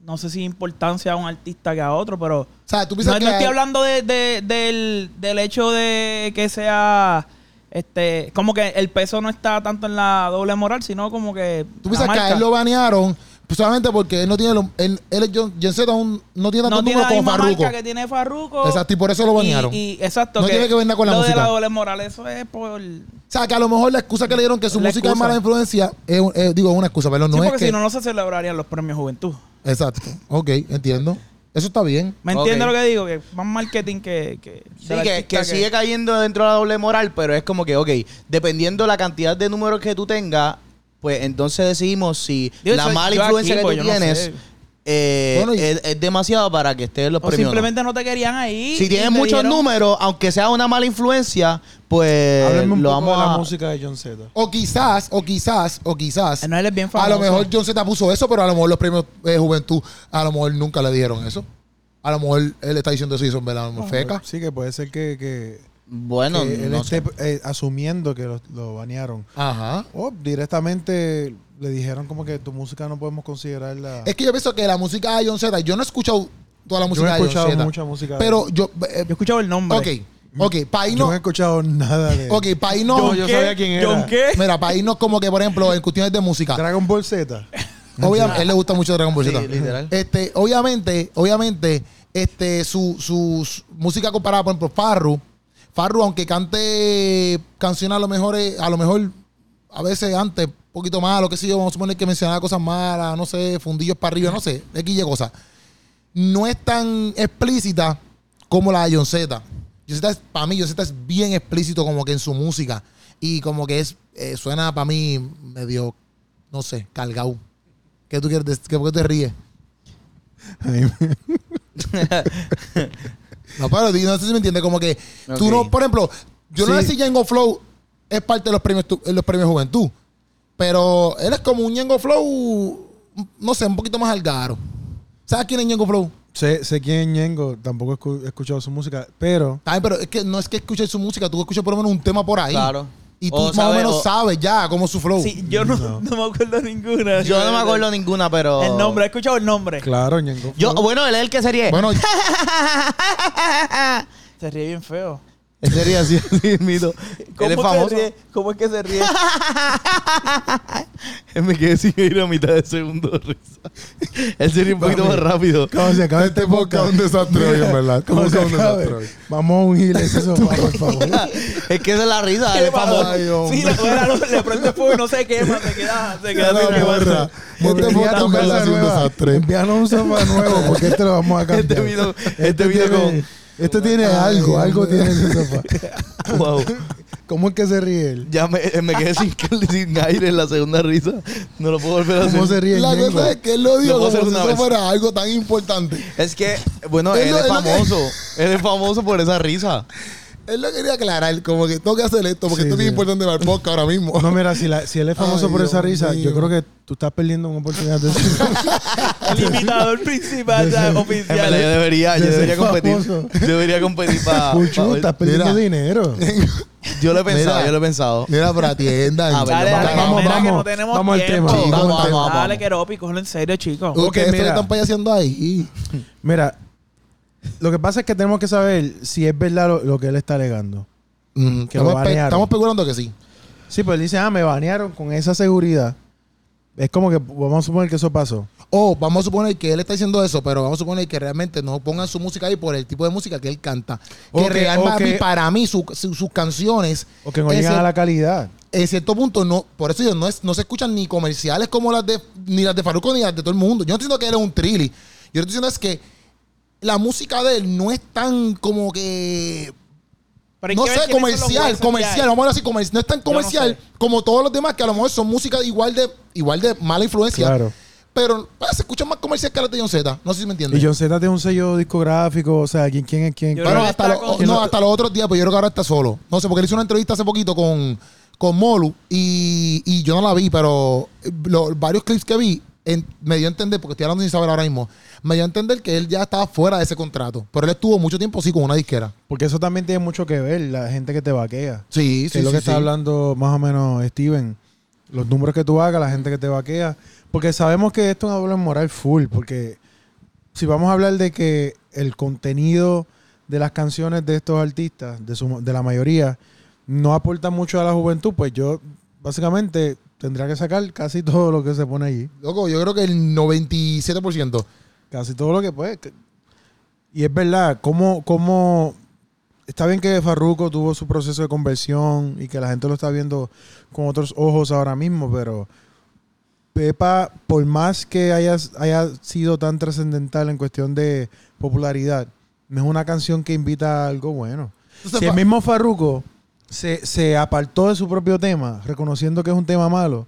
Speaker 2: no sé si importancia a un artista que a otro, pero
Speaker 1: O sea, tú
Speaker 2: no,
Speaker 1: piensas
Speaker 2: no
Speaker 1: que...
Speaker 2: estoy hablando de, de- del, del hecho de que sea, este, como que el peso no está tanto en la doble moral, sino como que
Speaker 1: Tú piensas que a él lo banearon solamente porque él no tiene lo- él, él John, John Z aún no tiene
Speaker 2: No
Speaker 1: números
Speaker 2: la
Speaker 1: como Farruko.
Speaker 2: marca que tiene Farruko.
Speaker 1: Exacto, y por eso lo banearon.
Speaker 2: Y, y- exacto.
Speaker 1: No tiene que ver nada con la
Speaker 2: lo
Speaker 1: música.
Speaker 2: de la doble moral, eso es por...
Speaker 1: O sea, que a lo mejor la excusa que le dieron que su
Speaker 2: La
Speaker 1: música es mala influencia, es, es- digo, es una excusa, pero no
Speaker 2: sí,
Speaker 1: es
Speaker 2: porque
Speaker 1: que...
Speaker 2: si no, no se celebrarían los premios Juventud.
Speaker 1: Exacto. Ok, entiendo. Eso está bien.
Speaker 2: ¿Me entiendes lo que digo? Que más marketing que... que
Speaker 3: Sí, que, sigue cayendo dentro de la doble moral, pero es como que, ok, dependiendo la cantidad de números que tú tengas, pues entonces decidimos si
Speaker 2: Digo,
Speaker 3: la
Speaker 2: soy
Speaker 3: mala influencia
Speaker 2: aquí,
Speaker 3: que
Speaker 2: pues,
Speaker 3: tú
Speaker 2: no
Speaker 3: tienes
Speaker 2: sé.
Speaker 3: Eh,
Speaker 1: Bueno, y-
Speaker 3: es, es demasiado para que esté en los
Speaker 2: O
Speaker 3: premios.
Speaker 2: simplemente no te querían ahí.
Speaker 3: Si tienes muchos
Speaker 2: dijeron-
Speaker 3: números, aunque sea una mala influencia, pues
Speaker 5: un
Speaker 3: lo
Speaker 5: poco
Speaker 3: vamos
Speaker 5: de la
Speaker 3: a...
Speaker 5: música de John Z.
Speaker 1: O quizás, o quizás, o quizás...
Speaker 2: No, él es bien
Speaker 1: A
Speaker 2: famoso.
Speaker 1: lo mejor John Z puso eso, pero a lo mejor los premios de juventud, a lo mejor nunca le dijeron eso. A lo mejor él está diciendo eso y son verdad, feca.
Speaker 5: Sí, que puede ser que, que,
Speaker 3: Bueno,
Speaker 5: que él
Speaker 3: no
Speaker 5: esté
Speaker 3: sé.
Speaker 5: eh, asumiendo que lo, lo banearon.
Speaker 1: Ajá.
Speaker 5: O directamente le dijeron como que tu música no podemos considerarla.
Speaker 1: Es que yo pienso que la música de John Z, yo no he escuchado toda la
Speaker 5: yo no
Speaker 1: música
Speaker 5: he
Speaker 1: de John
Speaker 5: escuchado mucha música.
Speaker 1: Pero yo. eh,
Speaker 2: Yo he escuchado el nombre.
Speaker 1: ok, ok,
Speaker 5: yo
Speaker 1: irnos.
Speaker 5: no he escuchado nada de él.
Speaker 1: Ok, para irnos.
Speaker 5: Yo- yo sabía quién era.
Speaker 2: ¿John qué?
Speaker 1: Mira, para irnos como que, por ejemplo, en cuestiones de música.
Speaker 5: Dragon Ball Z.
Speaker 1: Obviamente, él le gusta mucho Dragon Ball
Speaker 3: Sí,
Speaker 1: Z.
Speaker 3: literal.
Speaker 1: Este, obviamente, obviamente, este, su, su, su música comparada, por ejemplo, Farru. Farru, aunque cante canciones a lo mejor, eh, a lo mejor, a veces antes, un poquito malo, qué sé yo, vamos a suponer que mencionaba cosas malas, no sé, fundillos para arriba, no sé, X y cosas. No es tan explícita como la de John Z. Para mí, John Z es bien explícito como que en su música. Y como que es, eh, suena para mí medio, no sé, cargado. ¿Qué tú quieres? ¿Qué, ¿Por qué te ríes? No, pero no sé si me entiendes. Como que tú
Speaker 3: Ok.
Speaker 1: no, por ejemplo, yo no sé si Yango Flow es parte de los premios, los premios Juventud. Pero él es como un Yango Flow, no sé, un poquito más algaro. ¿Sabes quién es Yango Flow?
Speaker 5: sé, sé quién es Ñengo, tampoco he escuchado su música, pero
Speaker 1: Ay, pero es que no es que escuches su música, tú escuchas por lo menos un tema por ahí.
Speaker 3: Claro.
Speaker 1: Y tú
Speaker 3: O
Speaker 1: más o menos
Speaker 3: o-
Speaker 1: sabes ya cómo su flow.
Speaker 2: Sí, yo no,
Speaker 5: No.
Speaker 2: no me acuerdo ninguna.
Speaker 3: Yo no me acuerdo ninguna, pero...
Speaker 2: El nombre, he escuchado el nombre.
Speaker 5: claro, Ñengo.
Speaker 3: Yo, bueno, él es el que sería.
Speaker 1: Bueno,
Speaker 2: Se ríe bien feo.
Speaker 3: Él sería así, así, mito. Él es
Speaker 2: se
Speaker 3: famoso.
Speaker 2: ríe? ¿Cómo es que se ríe?
Speaker 3: Él me quedé sin ir a mitad de segundo de risa. Él sería un poquito más rápido.
Speaker 5: ¿Cómo se acaba este podcast?
Speaker 1: un desastre hoy, en verdad.
Speaker 5: ¿Cómo
Speaker 1: Este
Speaker 5: se
Speaker 1: es un
Speaker 5: acabe?
Speaker 1: desastre hoy.
Speaker 5: Vamos a ungir ese sofá, por favor.
Speaker 3: es que esa es la risa. Él
Speaker 2: ¿Qué
Speaker 3: es famoso.
Speaker 2: pasa?
Speaker 1: Ay,
Speaker 2: Sí, la no, le prende fuego y no se quema, se queda, se queda sin quemar.
Speaker 1: borra. Este
Speaker 5: Envía
Speaker 1: podcast
Speaker 5: tu casa
Speaker 1: es un
Speaker 5: nueva.
Speaker 1: desastre.
Speaker 5: Envíanos un sofá nuevo porque este lo vamos a cambiar.
Speaker 3: Este vino- este vino
Speaker 5: tiene,
Speaker 3: con-
Speaker 5: Este tiene algo, algo tiene ese sofá.
Speaker 3: Wow.
Speaker 5: ¿Cómo es que se ríe él?
Speaker 3: Ya me, me quedé sin, sin aire en la segunda risa. No lo puedo volver a hacer.
Speaker 5: ¿Cómo se ríe el
Speaker 1: La cosa es que él lo dijo
Speaker 3: Lo
Speaker 1: como si eso fuera algo tan importante.
Speaker 3: Es que, bueno,
Speaker 1: Es
Speaker 3: él es famoso. Él es famoso por esa risa.
Speaker 1: Él lo quería aclarar, como que tengo que hacer esto, porque
Speaker 5: Sí,
Speaker 1: esto es bien
Speaker 5: sí.
Speaker 1: importante para el podcast ahora mismo.
Speaker 5: No, mira, si, la- si él es famoso
Speaker 1: Ay,
Speaker 5: por esa risa,
Speaker 1: mío.
Speaker 5: yo creo que tú estás perdiendo una oportunidad de ser
Speaker 2: El imitador principal
Speaker 3: verdad, yo
Speaker 2: oficial.
Speaker 3: debería, yo debería competir.
Speaker 5: famoso.
Speaker 3: Yo debería competir para.
Speaker 5: Puchu, estás perdiendo
Speaker 1: Mira.
Speaker 5: dinero.
Speaker 3: yo lo he pensado,
Speaker 1: Mira.
Speaker 3: yo lo he pensado.
Speaker 1: Mira, pero atiendan.
Speaker 3: A ver,
Speaker 2: Dale,
Speaker 3: Vamos,
Speaker 2: dale,
Speaker 5: vamos,
Speaker 2: mira que
Speaker 5: vamos.
Speaker 2: no tenemos
Speaker 5: Vamos al
Speaker 2: tiempo.
Speaker 5: tema.
Speaker 1: Sí,
Speaker 3: vamos,
Speaker 1: vamos,
Speaker 3: vamos,
Speaker 2: Dale. Keropi, cógelo en serio, chicos.
Speaker 5: Mira.
Speaker 1: están payaseando ahí.
Speaker 5: Mira, lo que pasa es que tenemos que saber si es verdad lo, lo que él está alegando.
Speaker 1: Mm,
Speaker 5: Que
Speaker 1: estamos, especulando que sí.
Speaker 5: Sí, pues él dice, ah, me banearon con esa seguridad. Es como que vamos a suponer que eso pasó.
Speaker 1: O vamos a suponer que él está diciendo eso, pero vamos a suponer que realmente no pongan su música ahí por el tipo de música que él canta. Que realmente para mí su- su- sus canciones,
Speaker 5: O que no llegan a la calidad.
Speaker 1: en cierto punto, no, por eso yo, no, es, no se escuchan ni comerciales como las de ni las de Farruko ni las de todo el mundo. Yo no estoy diciendo que él es un trilly. Yo lo que estoy diciendo es que la música de él no es tan como que
Speaker 2: Pero
Speaker 1: no sé,
Speaker 2: los
Speaker 1: comercial, comercial, vamos a ver así, comercial. No es tan
Speaker 2: no
Speaker 1: comercial
Speaker 2: sé.
Speaker 1: como todos los demás, que a lo mejor son música igual de, igual de mala influencia.
Speaker 5: Claro.
Speaker 1: Pero pues, se escucha más comercial que las de John Z. No sé si me entiendes.
Speaker 5: Y John Z tiene un sello discográfico, o sea, ¿quién, quién es quién?
Speaker 1: Bueno,
Speaker 2: que
Speaker 1: hasta, lo-
Speaker 2: con-
Speaker 1: no, hasta los otros días, pues yo creo que ahora está solo. No sé, porque él hizo una entrevista hace poquito con, con Molu y, y yo no la vi, pero eh, lo- varios clips que vi en- me dio a entender, porque estoy hablando sin saber ahora mismo, me dio a entender que él ya estaba fuera de ese contrato. Pero él estuvo mucho tiempo sí con una disquera.
Speaker 5: Porque eso también tiene mucho que ver, la gente que te vaquea.
Speaker 1: Sí,
Speaker 5: que
Speaker 1: sí,
Speaker 5: es lo
Speaker 1: sí,
Speaker 5: que está hablando más o menos Steven. Los números que tú hagas, la gente que te vaquea. Porque sabemos que esto es una doble moral full. Porque si vamos a hablar de que el contenido de las canciones de estos artistas, de, su- de la mayoría, no aporta mucho a la juventud, pues yo básicamente tendría que sacar casi todo lo que se pone allí.
Speaker 1: Loco, yo creo que el 97%.
Speaker 5: Casi todo lo que puede. Y es verdad, como, como está bien que Farruko tuvo su proceso de conversión y que la gente lo está viendo con otros ojos ahora mismo, pero Pepa, por más que haya, haya sido tan trascendental en cuestión de popularidad, no es una canción que invita a algo bueno.
Speaker 1: Entonces,
Speaker 5: Si el mismo Farruko se, se apartó de su propio tema, reconociendo que es un tema malo,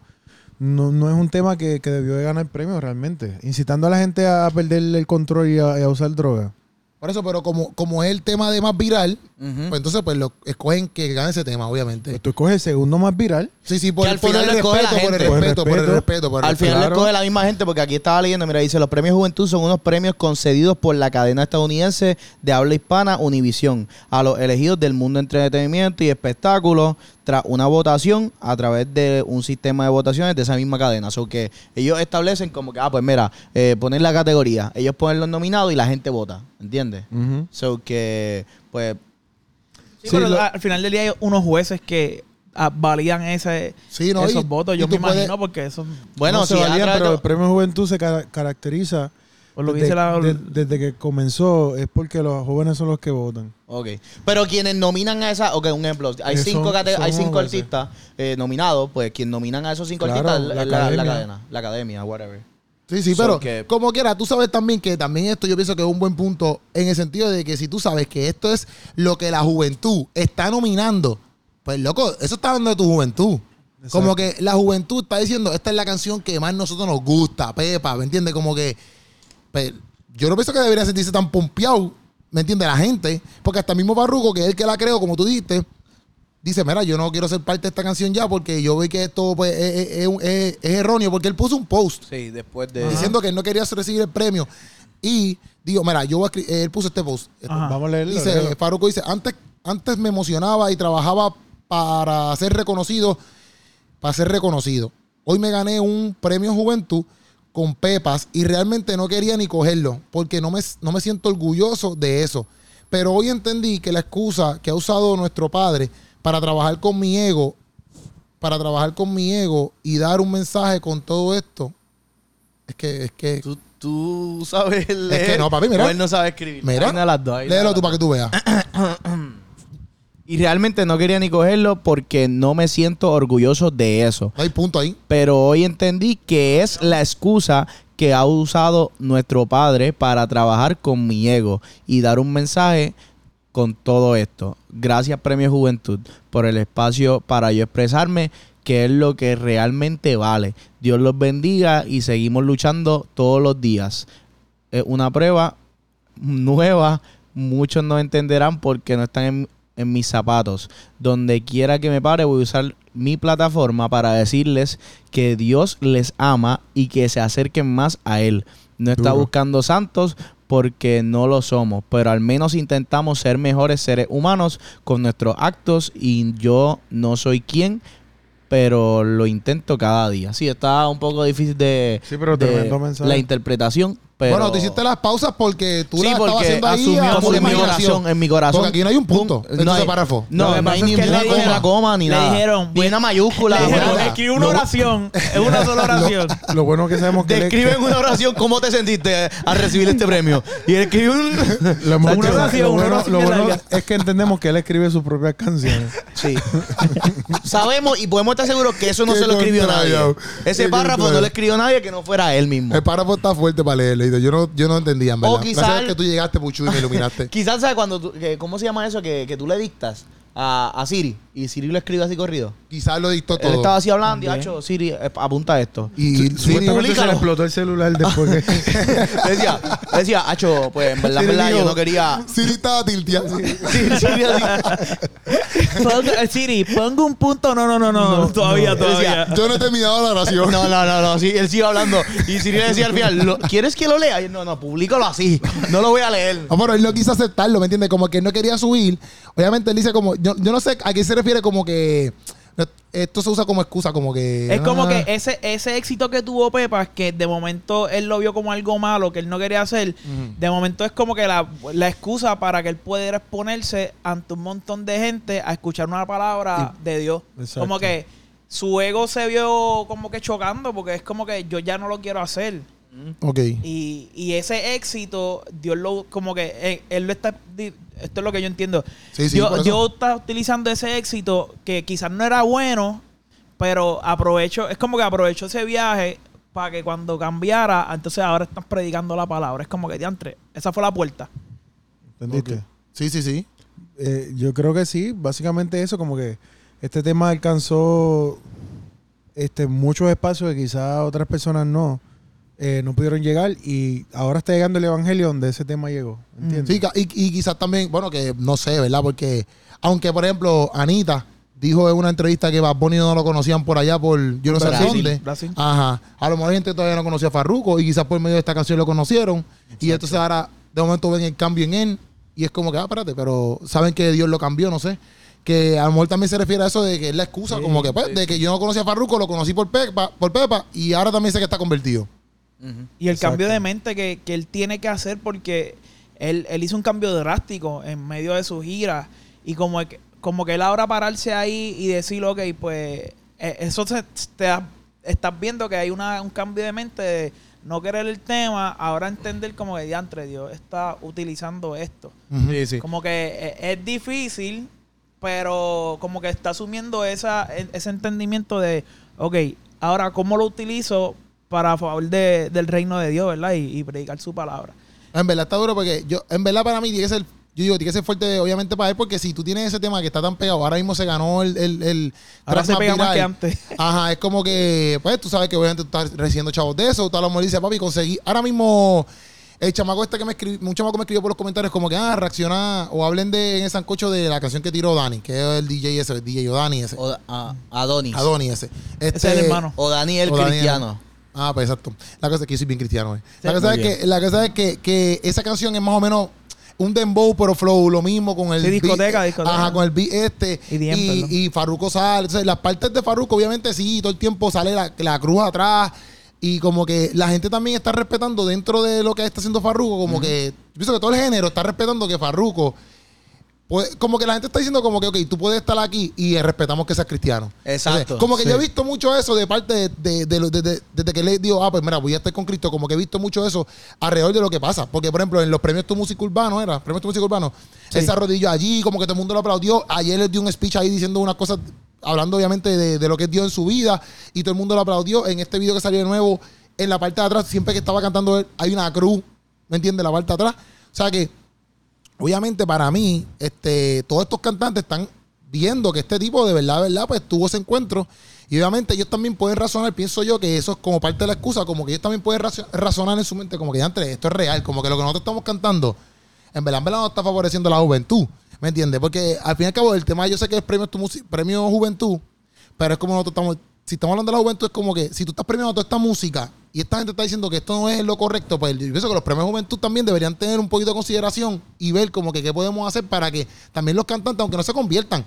Speaker 5: no, no es un tema que, que debió de ganar premio realmente. Incitando a la gente a perder el control y a, y a usar droga.
Speaker 1: Por eso, pero como, como es el tema de más viral, pues entonces pues lo escogen que gane ese tema, obviamente.
Speaker 5: Pues tú escoges el segundo más viral.
Speaker 1: Sí, sí, por,
Speaker 3: Que al
Speaker 1: por
Speaker 3: final
Speaker 1: el
Speaker 3: lo
Speaker 1: respeto,
Speaker 3: la
Speaker 1: por el
Speaker 3: gente.
Speaker 5: Por el
Speaker 1: respeto, por el
Speaker 5: respeto.
Speaker 1: por el
Speaker 3: Al final
Speaker 5: Claro.
Speaker 3: le escoge la misma gente porque aquí estaba leyendo, mira, dice, los premios Juventud son unos premios concedidos por la cadena estadounidense de habla hispana Univision a los elegidos del mundo de entretenimiento y espectáculos tras una votación a través de un sistema de votaciones de esa misma cadena. O que ellos establecen como que, ah, pues mira, eh, poner la categoría, ellos ponen los nominados y la gente vota, ¿entiendes? So que, pues,
Speaker 2: Sí,
Speaker 5: Sí,
Speaker 2: pero
Speaker 5: lo-
Speaker 2: al final del día hay unos jueces que ah, validan ese,
Speaker 1: Sí, no,
Speaker 2: esos
Speaker 1: y-
Speaker 2: votos. Yo me imagino
Speaker 1: puedes-
Speaker 2: porque eso
Speaker 3: bueno,
Speaker 5: no se
Speaker 3: si
Speaker 5: valían, pero el premio Juventud se cara- caracteriza
Speaker 2: por lo que
Speaker 5: desde,
Speaker 2: dice la...
Speaker 5: de- desde que comenzó es porque los jóvenes son los que votan.
Speaker 3: Ok. Pero quienes nominan a esa, ok, un ejemplo, hay
Speaker 5: Eh,
Speaker 3: cinco, hay cinco artistas eh, nominados, pues quien nominan a esos cinco
Speaker 5: Claro,
Speaker 3: artistas
Speaker 5: la
Speaker 3: es la, cadena, la academia, whatever.
Speaker 1: Sí, sí,
Speaker 3: So
Speaker 1: pero
Speaker 3: que-
Speaker 1: como quiera, tú sabes también que también esto yo pienso que es un buen punto en el sentido de que si tú sabes que esto es lo que la juventud está nominando, pues loco, eso está hablando de tu juventud.
Speaker 5: Exacto.
Speaker 1: Como que la juventud está diciendo, esta es la canción que más nosotros nos gusta, Pepa, ¿me entiendes? Como que pues, yo no pienso que debería sentirse tan pompeado, ¿me entiende? La gente, porque hasta el mismo Barruco, que es el que la creó, como tú dijiste, dice, mira, yo no quiero ser parte de esta canción ya porque yo veo que esto pues, es, es- erróneo, porque él puso un post
Speaker 3: Sí, después de...
Speaker 1: diciendo que él no quería recibir el premio. Y digo, mira, yo voy a escri- eh, él puso este post.
Speaker 2: Ajá.
Speaker 5: Vamos a leerlo.
Speaker 1: Dice, dice, antes, antes me emocionaba y trabajaba para ser reconocido, para ser reconocido. Hoy me gané un premio Juventud con Pepas y realmente no quería ni cogerlo porque no me, no me siento orgulloso de eso. Pero hoy entendí que la excusa que ha usado nuestro padre para trabajar con mi ego, para trabajar con mi ego y dar un mensaje con todo esto, es que, es que,
Speaker 3: ¿Tú, tú sabes leer.
Speaker 1: que no, papi, mira.
Speaker 3: o él no sabe escribir.
Speaker 1: mira,
Speaker 3: las dos,
Speaker 1: léelo tú para que tú veas.
Speaker 3: Y realmente no quería ni cogerlo porque no me siento orgulloso de eso.
Speaker 1: No hay punto ahí.
Speaker 3: Pero hoy entendí que es la excusa que ha usado nuestro padre para trabajar con mi ego y dar un mensaje con todo esto. Gracias Premio Juventud por el espacio para yo expresarme que es lo que realmente vale. Dios los bendiga y seguimos luchando todos los días. Es una prueba nueva. Muchos no entenderán porque no están en, en mis zapatos. Donde quiera que me pare voy a usar mi plataforma para decirles que Dios les ama y que se acerquen más a Él. No está
Speaker 5: Duro.
Speaker 3: buscando santos porque no lo somos, pero al menos intentamos ser mejores seres humanos con nuestros actos y yo no soy quien, pero lo intento cada día. Sí, está un poco difícil de,
Speaker 5: Sí, pero
Speaker 3: de la interpretación, pero...
Speaker 1: Bueno, tú hiciste las pausas porque tú
Speaker 3: Sí,
Speaker 1: las estabas
Speaker 3: porque
Speaker 1: haciendo ahí
Speaker 3: asumió en mi corazón, en mi corazón.
Speaker 1: Porque aquí no hay un punto en
Speaker 3: no
Speaker 1: ese
Speaker 3: hay-
Speaker 1: párrafo.
Speaker 3: No, no
Speaker 2: pasa
Speaker 3: hay
Speaker 2: es
Speaker 3: ni una coma ni
Speaker 2: le
Speaker 3: nada.
Speaker 2: dijeron,
Speaker 3: ni una mayúscula.
Speaker 2: Le dijeron, escribe una oración. Es una sola oración.
Speaker 5: Lo bueno que sabemos que él
Speaker 3: Describe en una oración cómo te sentiste al recibir este premio. Y él escribe un...
Speaker 5: lo,
Speaker 2: Una oración,
Speaker 5: lo
Speaker 2: una
Speaker 5: bueno,
Speaker 2: oración
Speaker 5: lo
Speaker 2: bien
Speaker 5: bueno
Speaker 2: larga.
Speaker 5: es que entendemos que él escribe sus propias canciones.
Speaker 3: Sí. Sabemos y podemos estar seguros que eso no se lo escribió nadie. Ese párrafo no lo escribió nadie que no fuera él mismo.
Speaker 1: El párrafo está fuerte para leerlo. Yo no, yo no entendía, en
Speaker 3: O
Speaker 1: verdad.
Speaker 3: quizá
Speaker 1: Gracias
Speaker 3: el-
Speaker 1: que tú llegaste, Puchu, y me iluminaste.
Speaker 3: Quizás sabes cuando tú, que- ¿cómo se llama eso? Que, que tú le dictas a, a Siri y Siri lo escribe así corrido.
Speaker 1: Quizás lo dictó
Speaker 3: Él
Speaker 1: todo.
Speaker 3: estaba así hablando y hacho, Siri, eh, apunta esto.
Speaker 1: y Siri-
Speaker 5: se le explotó el celular después que...
Speaker 3: Le decía, decía, Acho, pues en verdad, en
Speaker 1: Siri
Speaker 3: verdad, yo
Speaker 1: dijo-
Speaker 3: no quería.
Speaker 1: Siri estaba tilteado.
Speaker 3: Sí, Siri así.
Speaker 2: Pongo- eh, Siri, pongo un punto. No, no, no, no. todavía,
Speaker 3: no.
Speaker 2: todavía.
Speaker 1: Yo no he terminado la oración.
Speaker 3: No, no, no, no, sí, él sigue hablando. Y Siri le decía al final, "¿Lo- ¿quieres que lo lea? Y él, no, no, públicalo así. No lo voy a leer.
Speaker 1: Ah, bueno, él no quiso aceptarlo, ¿me entiendes? Como que él no quería subir. Obviamente él dice como, yo, yo no sé a qué se refiere como que esto se usa como excusa, como que...
Speaker 2: Es como
Speaker 1: ah,
Speaker 2: que ese, ese éxito que tuvo Pepa, que de momento él lo vio como algo malo, que él no quería hacer, de momento es como que la, la excusa para que él pudiera exponerse ante un montón de gente a escuchar una palabra de Dios.
Speaker 5: Exacto.
Speaker 2: Como que su ego se vio como que chocando porque es como que yo ya no lo quiero hacer.
Speaker 1: Ok.
Speaker 2: Y, y ese éxito, Dios lo, como que eh, él, lo está, esto es lo que yo entiendo.
Speaker 1: Sí, sí, eso.
Speaker 2: Dios está utilizando ese éxito que quizás no era bueno, pero aprovecho, es como que aprovechó ese viaje para que cuando cambiara, entonces ahora están predicando la palabra. Es como que diantre, esa fue la puerta.
Speaker 5: ¿Entendiste?
Speaker 1: Sí, sí, sí.
Speaker 5: Eh, yo creo que sí, básicamente eso, como que este tema alcanzó este, muchos espacios que quizás otras personas no, eh, no pudieron llegar y ahora está llegando el evangelio donde ese tema llegó. ¿Entiendes?
Speaker 1: Sí, ca- y, y quizás también, bueno, que no sé, ¿verdad? Porque, aunque por ejemplo, Anita dijo en una entrevista que Bad Bunny no lo conocían por allá por yo no sé
Speaker 3: Brasil,
Speaker 1: dónde.
Speaker 2: Brasil.
Speaker 1: Ajá. A lo mejor gente todavía no conocía a Farruko y quizás por medio de esta canción lo conocieron. Y entonces ahora de momento ven el cambio en él y es como que, ah, espérate, pero saben que Dios lo cambió, no sé. Que a lo mejor también se refiere a eso de que es la excusa,
Speaker 5: Sí,
Speaker 1: como que, pues,
Speaker 5: sí,
Speaker 1: de que yo no conocía a Farruko, lo conocí por Pepa, por Pepa y ahora también sé que está convertido.
Speaker 2: Y el
Speaker 5: Exacto.
Speaker 2: cambio de mente que, que él tiene que hacer porque él, él hizo un cambio drástico en medio de su gira. Y como que, como que él ahora pararse ahí y decir, ok, pues eh, eso se- te da- estás viendo que hay una, un cambio de mente de no querer el tema, ahora entender como que diantre Dios está utilizando esto.
Speaker 1: Ujú.
Speaker 3: Sí, sí.
Speaker 2: Como que eh, es difícil, pero como que está asumiendo esa, e- ese entendimiento de, ok, ahora cómo lo utilizo para favor de- del reino de Dios, ¿verdad? Y, y predicar su palabra.
Speaker 1: En verdad está duro porque yo, en verdad para mí tiene que ser, yo digo, tiene que ser fuerte obviamente para él porque si tú tienes ese tema que está tan pegado, ahora mismo se ganó el, el, el
Speaker 2: Ahora se
Speaker 1: más
Speaker 2: pega más que antes.
Speaker 1: Ajá, es como que, pues tú sabes que obviamente tú estás recibiendo chavos de eso, tú a lo mejor dices, papi, conseguí, ahora mismo el chamaco este que me escribió, un chamaco me escribió por los comentarios como que, ah, reacciona o hablen de en el sancocho de la canción que tiró Dani, que es el DJ ese, el DJ Odani ese,
Speaker 3: O, a- Adonis.
Speaker 1: Adoni ese. Este,
Speaker 2: Ese es el hermano.
Speaker 3: O Daniel
Speaker 1: O Daniel. Ah, pues exacto. La cosa es que yo soy bien cristiano, eh. La
Speaker 2: Sí.
Speaker 1: cosa, es que, la cosa es que, que esa canción es más o menos un dembow, pero flow, lo mismo con el
Speaker 2: Sí, discoteca,
Speaker 1: beat,
Speaker 2: discoteca.
Speaker 1: Ajá, con el beat este. Y, y Farruko sale. Entonces, las partes de Farruko, obviamente, sí, todo el tiempo sale la, la cruz atrás. Y como que la gente también está respetando dentro de lo que está haciendo Farruko, como que. Yo pienso que todo el género está respetando que Farruko. Pues, como que la gente está diciendo como que, ok, tú puedes estar aquí y eh, respetamos que seas cristiano.
Speaker 3: Exacto,
Speaker 1: Entonces, como que
Speaker 5: sí.
Speaker 1: yo he visto mucho eso de parte de, de- de lo- de- de- desde que le digo, ah, pues mira, voy a estar con Cristo, como que he visto mucho eso alrededor de lo que pasa. Porque, por ejemplo, en los premios Tu Música Urbano, ¿era? Premios Tu Música Urbano, él se arrodilló allí, como que todo el mundo lo aplaudió. Ayer le dio un speech ahí diciendo unas cosas, hablando obviamente de, de lo que es Dios en su vida, y todo el mundo lo aplaudió. En este video que salió de nuevo, en la parte de atrás, siempre que estaba cantando él, hay una cruz, ¿me entiendes? La parte de atrás. O sea que obviamente para mí, este, todos estos cantantes están viendo que este tipo de verdad, verdad, pues tuvo ese encuentro. Y obviamente ellos también pueden razonar, pienso yo, que eso es como parte de la excusa, como que ellos también pueden razo- razonar en su mente, como que ya entre esto es real, como que lo que nosotros estamos cantando, en verdad, en verdad no está favoreciendo la juventud. ¿Me entiendes? Porque al fin y al cabo, el tema yo sé que es premio, tu premio juventud, pero es como nosotros estamos, si estamos hablando de la juventud, es como que si tú estás premiando toda esta música y esta gente está diciendo que esto no es lo correcto, pues yo pienso que los premios juventud también deberían tener un poquito de consideración y ver como que qué podemos hacer para que también los cantantes, aunque no se conviertan,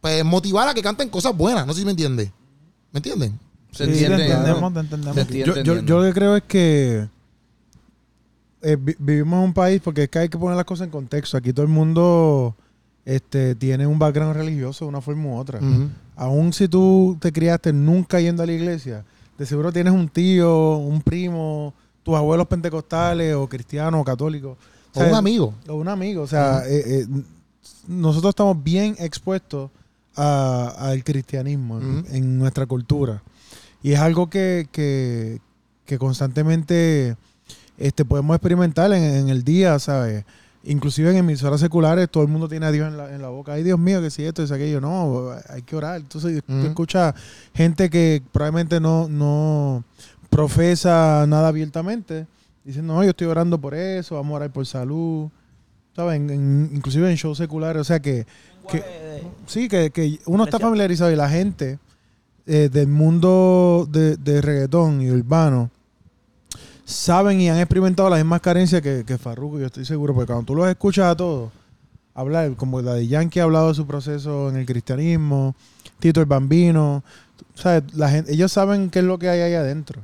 Speaker 1: pues motivar a que canten cosas buenas. No sé si me entiende. ¿Me entienden?
Speaker 3: Se
Speaker 2: Sí,
Speaker 3: entiende.
Speaker 2: te entendemos, te entendemos.
Speaker 5: yo, yo, lo que creo es que eh, vi- vivimos en un país porque es que hay que poner las cosas en contexto. Aquí todo el mundo este, tiene un background religioso de una forma u otra.
Speaker 1: Ujú.
Speaker 5: Aún si tú te criaste nunca yendo a la iglesia, de seguro tienes un tío, un primo, tus abuelos pentecostales o cristianos o católicos.
Speaker 1: O un amigo.
Speaker 5: O un amigo. O sea, eh, eh, nosotros estamos bien expuestos al cristianismo en- nuestra cultura. Y es algo que, que, que constantemente este, podemos experimentar en, en el día, ¿sabes? Inclusive en emisoras seculares todo el mundo tiene a Dios en la, en la boca. Ay, Dios mío, que si esto, es aquello. No, hay que orar. Entonces tú
Speaker 1: Ujú.
Speaker 5: escuchas gente que probablemente no, no profesa nada abiertamente. Dicen, no, yo estoy orando por eso, vamos a orar por salud. ¿Sabes? En- en- inclusive en shows seculares. O sea que, que sí, que, que uno está familiarizado y la gente eh, del mundo de, de reggaetón y urbano saben y han experimentado las mismas carencias que, que Farruko, yo estoy seguro, porque cuando tú los escuchas a todos hablar, como la de Yankee ha hablado de su proceso en el cristianismo, Tito el Bambino, ¿sabes? La gente, ellos saben qué es lo que hay ahí adentro.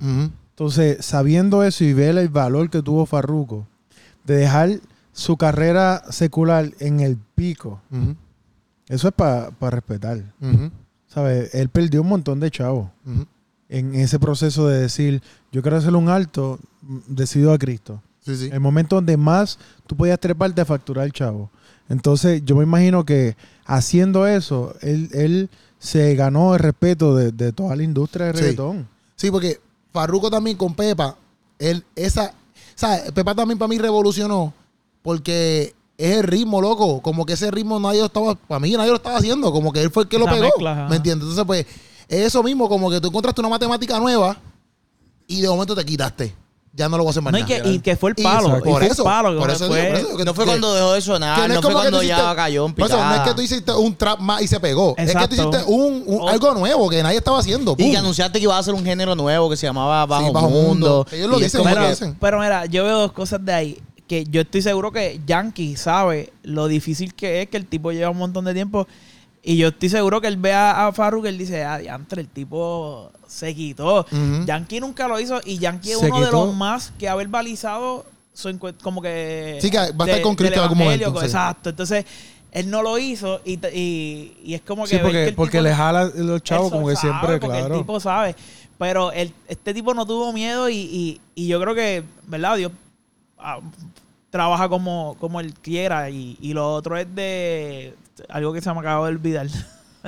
Speaker 5: Entonces, sabiendo eso y ver el valor que tuvo Farruko, de dejar su carrera secular en el pico, eso es para respetar.
Speaker 1: Ujú.
Speaker 5: O ¿sabes? Él perdió un montón de chavos. En ese proceso de decir, yo quiero hacer un alto, mm, decido a Cristo.
Speaker 1: Sí, sí.
Speaker 5: El momento donde más tú podías treparte a facturar chavo. Entonces, yo me imagino que haciendo eso, él, él se ganó el respeto de, de toda la industria del
Speaker 1: Sí.
Speaker 5: reggaetón.
Speaker 1: Sí, porque Farruko también con Pepa, él, esa, ¿sabes? Pepa también para mí revolucionó porque es el ritmo, loco. Como que ese ritmo nadie lo estaba, para mí nadie lo estaba haciendo, como que él fue el que lo pegó.
Speaker 2: mezcla.
Speaker 1: ¿Me entiendes? Entonces, pues, es eso mismo, como que tú encontraste una matemática nueva y de momento te quitaste. Ya no lo voy a hacer más
Speaker 2: No, y,
Speaker 1: nada.
Speaker 2: que, y que fue el
Speaker 1: Y-
Speaker 2: palo. Y
Speaker 1: por
Speaker 2: fue
Speaker 1: eso,
Speaker 2: el palo. que
Speaker 1: por
Speaker 2: no
Speaker 1: eso
Speaker 2: fue-
Speaker 1: digo, por eso, que-
Speaker 3: No fue
Speaker 1: que-
Speaker 3: cuando dejó de
Speaker 1: que
Speaker 3: sonar,
Speaker 1: no
Speaker 3: fue cuando ya
Speaker 1: hiciste-
Speaker 3: cayó en
Speaker 1: Por eso, no es
Speaker 3: picada.
Speaker 1: que tú hiciste un trap más y se pegó. Es que tú hiciste un, algo nuevo que nadie estaba haciendo.
Speaker 3: Y
Speaker 1: ¡Pum!
Speaker 3: que anunciaste que iba a hacer un género nuevo que se llamaba Bajo,
Speaker 1: Bajo
Speaker 3: Mundo.
Speaker 1: Mundo. Ellos lo
Speaker 3: Y
Speaker 1: dicen,
Speaker 2: pero,
Speaker 1: dicen.
Speaker 2: pero mira, yo veo dos cosas de ahí. Que yo estoy seguro que Yankee sabe lo difícil que es que el tipo lleva un montón de tiempo. Y yo estoy seguro que él ve a, a Farruko y él dice, ah, diantre, el tipo se quitó. Yankee nunca lo hizo y Yankee es uno de los más que ha verbalizado su como que...
Speaker 1: Sí, que va a estar con Cristo en algún momento, sí.
Speaker 2: Exacto. Entonces, él no lo hizo y, y, y es como que...
Speaker 5: Sí,
Speaker 2: que
Speaker 5: porque,
Speaker 2: el
Speaker 5: porque
Speaker 2: tipo-
Speaker 5: le jala los chavos como que
Speaker 2: sabe,
Speaker 5: siempre, claro.
Speaker 2: El tipo sabe. Pero el, este tipo no tuvo miedo y, y, y yo creo que, ¿verdad? Dios ah, trabaja como, como él quiera. Y, y lo otro es de algo que se me acaba de olvidar.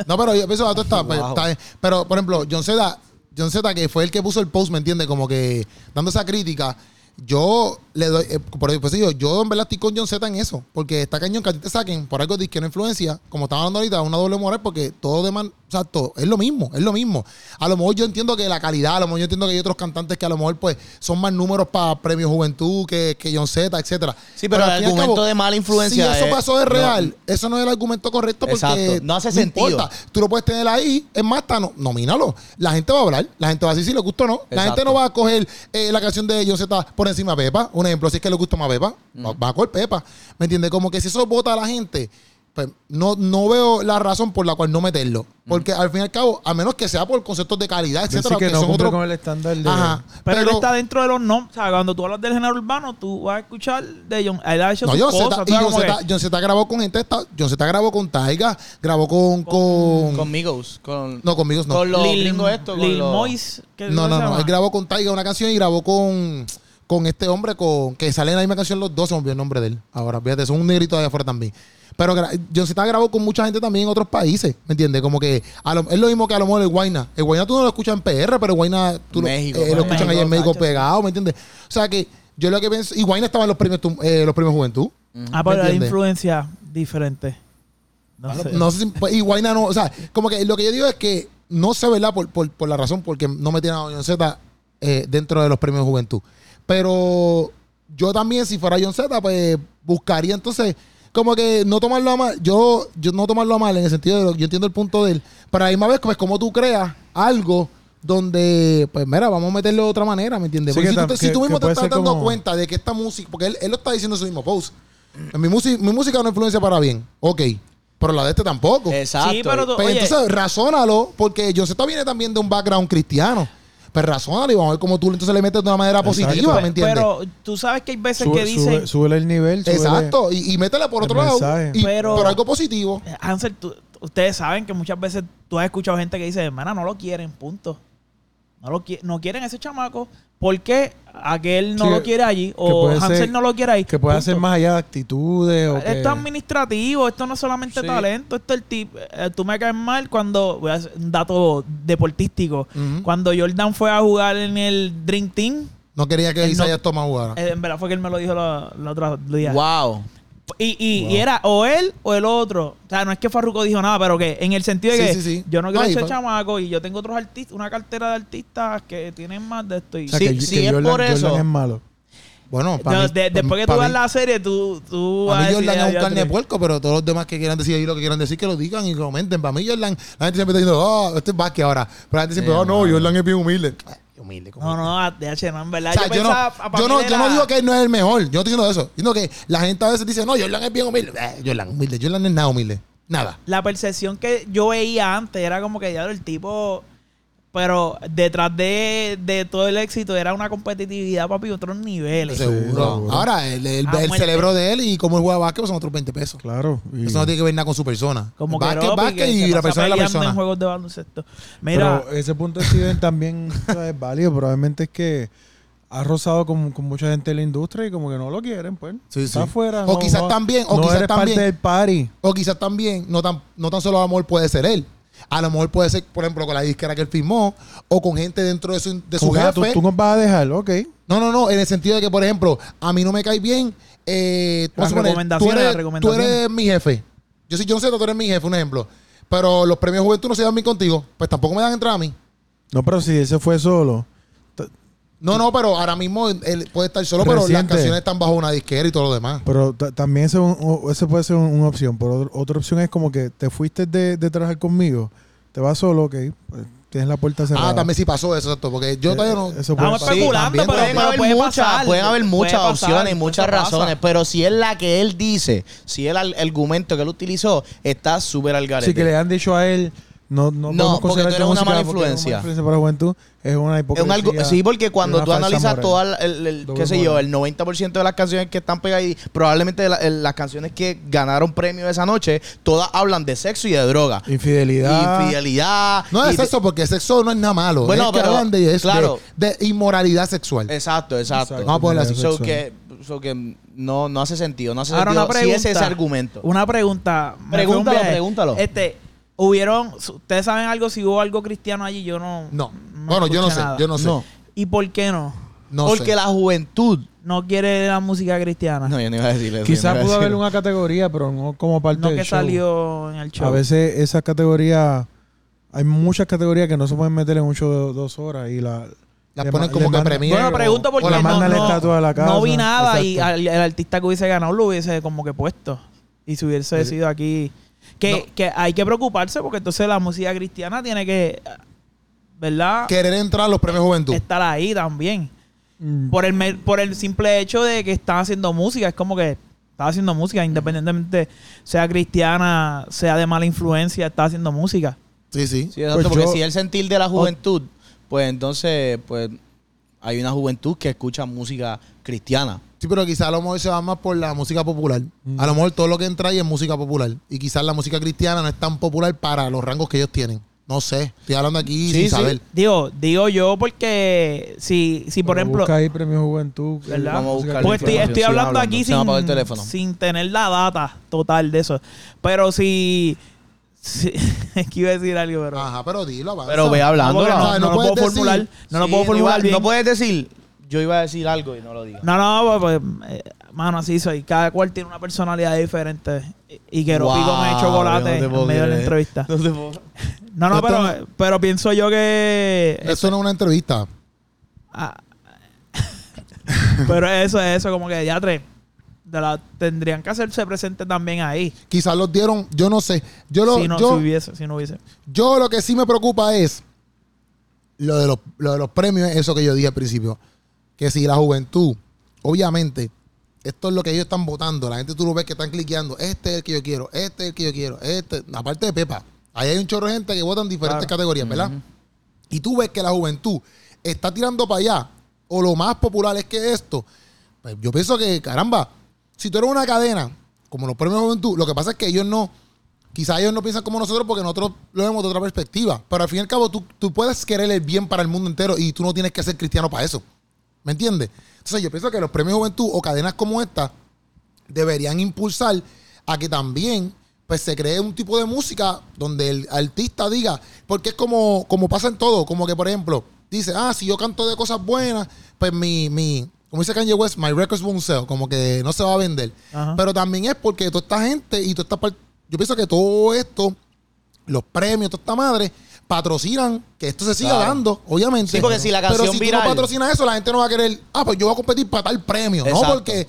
Speaker 1: No, pero yo pienso que está, pues,
Speaker 3: Wow.
Speaker 1: está. Pero, por ejemplo, John Zeta, John Zeta, que fue el que puso el post, ¿me entiendes? Como que dando esa crítica. Yo le doy, eh, por eso pues, digo, yo en verdad estoy con John Z en eso, porque está cañón que a ti te saquen por algo de no influencia, como estaba hablando ahorita, una doble moral, porque todo demás, o sea, todo, es lo mismo, es lo mismo. A lo mejor yo entiendo que la calidad, a lo mejor yo entiendo que hay otros cantantes que a lo mejor pues son más números para Premio Juventud que, que John Z, etcétera.
Speaker 3: Sí, pero el argumento de mala influencia
Speaker 1: Si eso
Speaker 3: es-
Speaker 1: pasó de
Speaker 3: no.
Speaker 1: real, eso no es el argumento correcto porque
Speaker 3: Exacto, no hace sentido.
Speaker 1: importa. Tú lo puedes tener ahí, es más, no, nomínalo. La gente va a hablar, la gente va a decir si le gusta o no. La gente no va a coger eh, la canción de John Z por encima de Pepa. Un ejemplo, si es que le gusta más Pepa, va, va a coger Pepa. ¿Me entiendes? Como que si eso vota a la gente, pues no, no veo la razón por la cual no meterlo. Porque al fin y al cabo, a menos que sea por conceptos de calidad, etcétera,
Speaker 5: que
Speaker 1: que
Speaker 5: no
Speaker 1: son otros.
Speaker 5: con el estándar de...
Speaker 1: Ajá.
Speaker 2: Pero,
Speaker 1: Pero,
Speaker 2: él está dentro de los nombres. O sea, cuando tú hablas del género urbano, tú vas a escuchar de John. Él ha hecho
Speaker 1: no, John
Speaker 2: cosas.
Speaker 1: Z,
Speaker 2: o
Speaker 1: y John
Speaker 2: como que-
Speaker 1: Z, John Z grabó con gente, esta- John Z grabó con Taiga, grabó con, con,
Speaker 3: Con Migos. Con,
Speaker 1: no, conmigo no.
Speaker 3: con los
Speaker 2: Lil,
Speaker 3: esto. con
Speaker 2: Lil
Speaker 3: los-
Speaker 2: Mois. ¿qué
Speaker 1: No, no, no. Él grabó con Taiga una canción y grabó con, con este hombre con, que sale en la misma canción los dos. Se me olvidó el nombre de él. Ahora, fíjate, son un negrito de allá afuera también. Pero John Z grabó con mucha gente también en otros países. ¿Me entiendes? Como que a lo- es lo mismo que a lo mejor el Guayna. El Guayna tú no lo escuchas en PR, pero el Guayna tú lo- eh, lo, escuchan allá en
Speaker 2: México, tacho,
Speaker 1: pegado, ¿me entiendes? O sea que yo lo que pienso. Y Guayna estaba en los premios, tu- eh, los premios Juventud.
Speaker 2: Ah,
Speaker 1: ¿Me
Speaker 2: pero hay influencia diferente. No, sé.
Speaker 1: No sé si, pues, y Guayna no, o sea, como que lo que yo digo es que no sé, ¿verdad? Por, por, por la razón porque no me tienen a John Z eh, dentro de los premios de juventud. Pero yo también, si fuera John Z, pues buscaría entonces, como que no tomarlo a mal. Yo, yo no tomarlo a mal en el sentido de lo, yo entiendo el punto de él. Pero a la misma vez, pues, como tú creas algo donde, pues, mira, vamos a meterlo de otra manera, ¿me entiendes?
Speaker 5: Sí,
Speaker 1: Porque
Speaker 5: que
Speaker 1: si, tú, si mismo te estás dando
Speaker 5: como-
Speaker 1: cuenta de que esta música, porque él, él lo está diciendo en su mismo post. Mi, música mi música no influencia para bien, ok. Pero la de este tampoco.
Speaker 3: Exacto.
Speaker 2: Sí, pero tú-
Speaker 1: Pues
Speaker 2: oye,
Speaker 1: entonces razónalo, porque John Z viene también de un background cristiano. Pues razónalo y vamos a ver cómo tú entonces le metes de una manera
Speaker 5: Exacto.
Speaker 1: positiva, ¿me entiendes?
Speaker 2: pero tú sabes que hay veces
Speaker 5: Sube-
Speaker 2: que dicen...
Speaker 5: sube- súbele el nivel. súbele-
Speaker 1: Exacto, y, y métele por otro lado. y-
Speaker 2: Pero-
Speaker 1: pero algo positivo.
Speaker 2: Hansel, tú- ustedes saben que muchas veces tú has escuchado gente que dice, hermana, no lo quieren, punto. No, lo qui- no quieren ese chamaco. ¿Por qué aquel no
Speaker 5: Sí,
Speaker 2: lo quiere allí? O Hansel
Speaker 5: ser-
Speaker 2: no lo quiere ahí.
Speaker 5: Que puede
Speaker 2: punto.
Speaker 5: hacer más allá de actitudes o.
Speaker 2: Esto es administrativo, esto no es solamente
Speaker 3: Sí.
Speaker 2: talento, esto es el tipo. eh, tú me caes mal cuando, voy a hacer un dato deportístico, cuando Jordan fue a jugar en el Dream Team,
Speaker 1: No quería que
Speaker 2: Él no-
Speaker 1: Isaías Thomas jugara.
Speaker 2: eh, en verdad fue que él me lo dijo la, la otra día.
Speaker 3: Wow.
Speaker 2: Y, y,
Speaker 5: Wow.
Speaker 2: y era o él o el otro. O sea, no es que Farruko dijo nada, pero que en el sentido de que
Speaker 1: sí, sí.
Speaker 2: yo no quiero ser chamaco y yo tengo otros artistas, una cartera de artistas que tienen más de esto. Y
Speaker 5: O sea,
Speaker 3: Sí,
Speaker 5: que,
Speaker 3: sí,
Speaker 5: que
Speaker 3: es
Speaker 5: Jordan,
Speaker 3: por eso.
Speaker 5: Jordan es malo.
Speaker 1: Bueno, para
Speaker 2: No,
Speaker 1: mí,
Speaker 2: de-
Speaker 1: pa-
Speaker 2: después que tú veas la serie, tú, tú vas
Speaker 1: Para
Speaker 2: a
Speaker 1: mí Jordan es un
Speaker 2: "Ya,
Speaker 1: carne de puerco, pero todos los demás que quieran decir ahí lo que quieran decir, que lo digan y comenten. Para mí Jordan, la gente siempre está diciendo, oh, este es básquet ahora. Pero la gente siempre,
Speaker 3: Sí,
Speaker 1: oh, no. Jordan es bien humilde. Humilde, como
Speaker 2: No, no, DH, no, en verdad.
Speaker 1: O sea,
Speaker 2: yo,
Speaker 1: yo, no,
Speaker 2: pensaba, para
Speaker 1: yo,
Speaker 2: mí
Speaker 1: no,
Speaker 2: era-
Speaker 1: yo no digo que él no es el mejor. Yo no estoy diciendo eso. Sino que la gente a veces dice, no, Jordan es bien humilde. Eh, Jordan, humilde. Jordan no es nada humilde. Nada.
Speaker 2: La percepción que yo veía antes era como que ya el tipo Pero detrás de, de todo el éxito era una competitividad, papi, otros niveles.
Speaker 1: Seguro.
Speaker 5: seguro.
Speaker 1: Ahora, el, el,
Speaker 2: Ah,
Speaker 1: el cerebro de él y cómo él juega básquet pues, son otros 20 pesos.
Speaker 5: Claro. y-
Speaker 1: Eso no tiene que ver nada con su persona.
Speaker 2: Como que
Speaker 1: básquet, básquet
Speaker 2: que
Speaker 1: y la persona es la persona.
Speaker 2: en juegos de baloncesto. Mira,
Speaker 5: Pero ese punto de Steven también es válido. Probablemente es que ha rozado con, con mucha gente de la industria y como que no lo quieren, pues.
Speaker 1: Sí,
Speaker 5: Está
Speaker 1: sí.
Speaker 5: afuera.
Speaker 1: O
Speaker 5: no-
Speaker 1: quizás
Speaker 5: no-
Speaker 1: también, o
Speaker 5: no
Speaker 1: quizás
Speaker 5: eres
Speaker 1: también.
Speaker 5: parte del party.
Speaker 1: O quizás también, no tan, no tan solo a lo mejor puede ser él. A lo mejor puede ser, por ejemplo, con la disquera que él firmó, o con gente dentro de su, de su
Speaker 5: ah, tú,
Speaker 1: jefe.
Speaker 5: tú nos vas a dejar, ok.
Speaker 1: No, no, no, en el sentido de que, por ejemplo, a mí no me cae bien. Eh, tú, eres,
Speaker 2: las
Speaker 1: tú eres mi jefe. Yo sí, yo no sé, tú eres mi jefe, un ejemplo. Pero los premios Juventud no se dan bien contigo, pues tampoco me dan entrada a mí.
Speaker 5: No, pero si ese fue solo.
Speaker 1: No, no, pero ahora mismo él puede estar solo, pero las canciones están bajo una disquera y todo lo demás.
Speaker 5: Pero ta- también ese, un- puede ser un- una opción. Por otro- otra opción es como que te fuiste de, de trabajar conmigo, te vas solo, ok. pues, tienes la puerta cerrada.
Speaker 1: Ah, también sí pasó eso, exacto, porque yo
Speaker 5: Eh,
Speaker 1: todavía no...
Speaker 5: Eso puede
Speaker 2: Estamos
Speaker 5: pasar.
Speaker 2: especulando,
Speaker 1: también,
Speaker 2: pero,
Speaker 1: pueden
Speaker 2: pero
Speaker 3: haber
Speaker 2: puede
Speaker 3: muchas,
Speaker 2: pasar.
Speaker 3: pueden haber
Speaker 2: Puede
Speaker 3: muchas
Speaker 2: pasar,
Speaker 3: opciones y muchas
Speaker 2: pasa.
Speaker 3: razones, pero si es la que él dice, si es el argumento que él utilizó, está súper al garete.
Speaker 5: Sí, que le han dicho a él, no, no,
Speaker 3: No, porque tú
Speaker 5: que
Speaker 3: eres una mala
Speaker 5: porque es una
Speaker 3: influencia.
Speaker 5: influencia para la juventud es una
Speaker 3: Es
Speaker 5: hipocresía.
Speaker 3: un algo, sí, porque cuando tú analizas todas el, el-
Speaker 5: Doble
Speaker 3: qué sé yo, el 90% de las canciones que están pegadas ahí, probablemente la- el- las canciones que ganaron premio esa noche, todas hablan de sexo y de droga.
Speaker 5: Infidelidad.
Speaker 3: Infidelidad.
Speaker 1: No
Speaker 3: y
Speaker 1: es
Speaker 3: de-
Speaker 1: sexo, porque sexo no es nada malo.
Speaker 3: Bueno,
Speaker 1: es que
Speaker 3: pero,
Speaker 1: hablan de, es
Speaker 3: claro.
Speaker 1: de, de inmoralidad sexual.
Speaker 3: Exacto, exacto.
Speaker 5: Exacto.
Speaker 1: Vamos a ponerlo así.
Speaker 3: So que, so que no, no hace sentido, no hace
Speaker 2: Ahora
Speaker 3: sentido
Speaker 2: una
Speaker 3: si
Speaker 2: pregunta.
Speaker 3: ese es ese argumento.
Speaker 2: Una pregunta. Un
Speaker 3: Pregúntalo, pregúntalo.
Speaker 2: Este, hubieron, ustedes saben algo si hubo algo cristiano allí, yo no.
Speaker 1: No. bueno, yo no sé,
Speaker 2: nada.
Speaker 1: yo no sé.
Speaker 3: No.
Speaker 2: ¿Y por qué no?
Speaker 1: No
Speaker 3: Porque
Speaker 1: sé.
Speaker 3: la juventud.
Speaker 2: No quiere la música cristiana.
Speaker 3: No, yo no iba a decir eso.
Speaker 5: Quizás
Speaker 3: no a
Speaker 5: pudo haber una categoría, pero no como parte
Speaker 2: No
Speaker 5: del
Speaker 2: que
Speaker 5: show.
Speaker 2: salió en el show.
Speaker 5: A veces esas categorías, hay muchas categorías que no se pueden meter en un show de dos horas y la...
Speaker 1: Las ponen como que premio.
Speaker 2: Bueno, pregunto porque
Speaker 1: o la
Speaker 2: no,
Speaker 5: la de la casa.
Speaker 2: no vi nada y al- el artista que hubiese ganado lo hubiese como que puesto. Y si hubiese sido aquí. Que, que hay que preocuparse porque entonces la música cristiana tiene que. ¿Verdad?
Speaker 1: Querer entrar a los premios Juventud.
Speaker 2: Estar ahí también.
Speaker 5: Mm.
Speaker 2: Por el, por el simple hecho de que están haciendo música. Es como que está haciendo música, independientemente sea cristiana, sea de mala influencia, está haciendo música.
Speaker 1: Sí, sí.
Speaker 3: Sí, exacto,
Speaker 5: Pues
Speaker 3: porque
Speaker 5: yo-
Speaker 3: si el sentir de la juventud, pues entonces, pues hay una juventud que escucha música cristiana.
Speaker 1: Sí, pero quizás a lo mejor se va más por la música popular.
Speaker 5: Mm.
Speaker 1: A lo mejor todo lo que entra ahí es música popular. Y quizás la música cristiana no es tan popular para los rangos que ellos tienen. No sé. Estoy hablando aquí
Speaker 3: Sí,
Speaker 1: sin
Speaker 3: sí.
Speaker 1: saber.
Speaker 2: Digo, digo yo porque si, si por
Speaker 5: Pero
Speaker 2: ejemplo.
Speaker 5: Busca ahí Premio Juventud.
Speaker 2: ¿Verdad?
Speaker 3: Vamos a
Speaker 2: Pues estoy, estoy hablando
Speaker 3: hablando.
Speaker 2: aquí sin,
Speaker 3: teléfono.
Speaker 2: sin tener la data total de eso. Pero si. si- es que iba a decir algo, pero.
Speaker 1: Ajá, pero dilo, avanza.
Speaker 3: Pero ve hablando.
Speaker 2: no, no
Speaker 1: no
Speaker 2: lo puedo formular. No lo puedo
Speaker 3: Sí,
Speaker 2: formular bien.
Speaker 3: No puedes decir, yo iba a decir algo y no lo digo.
Speaker 2: No, no, pues, pues, eh, mano, así soy. Cada cual tiene una personalidad diferente. Y, y que Ropi
Speaker 3: Wow,
Speaker 2: come chocolate
Speaker 3: yo no
Speaker 2: en medio de la entrevista.
Speaker 3: No te puedo-
Speaker 2: No, pero, pero pienso yo que.
Speaker 1: Eso no es una entrevista.
Speaker 2: Ah. pero eso, eso, como que ya tres. De la, tendrían que hacerse presentes también ahí.
Speaker 1: Quizás los dieron, yo no sé. Yo lo,
Speaker 2: si, no,
Speaker 1: yo,
Speaker 2: si hubiese, si no hubiese.
Speaker 1: yo lo que sí me preocupa es lo de los, lo de los premios, eso que yo dije al principio. Que si la juventud, obviamente, esto es lo que ellos están votando. La gente tú lo ves que están cliqueando. Este es el que yo quiero, este es el que yo quiero, este. Aparte de Pepa, ahí hay un chorro de gente que votan diferentes
Speaker 2: Claro.
Speaker 1: categorías, ¿verdad? Y tú ves que la juventud está tirando para allá, o lo más popular es que esto. Pues yo pienso que, caramba, si tú eres una cadena, como los premios de juventud, lo que pasa es que ellos no, quizás ellos no piensan como nosotros porque nosotros lo vemos de otra perspectiva. Pero al fin y al cabo, tú, tú puedes querer el bien para el mundo entero y tú no tienes que ser cristiano para eso. ¿Me entiendes? Entonces yo pienso que los premios juventud o cadenas como esta deberían impulsar a que también pues se cree un tipo de música donde el artista diga, porque es como, como pasa en todo, como que por ejemplo, dice, ah, si yo canto de cosas buenas, pues mi, mi, como dice Kanye West, my records won't sell, como que no se va a vender.
Speaker 2: Ajá.
Speaker 1: Pero también es porque toda esta gente y toda esta parte, yo pienso que todo esto, los premios, toda esta madre, patrocinan que esto se siga
Speaker 3: Claro.
Speaker 1: dando, obviamente.
Speaker 3: Sí, porque si la
Speaker 1: Pero
Speaker 3: canción
Speaker 1: si tú no patrocinas eso, la gente no va a querer, ah, pues yo voy a competir para tal premio. No, porque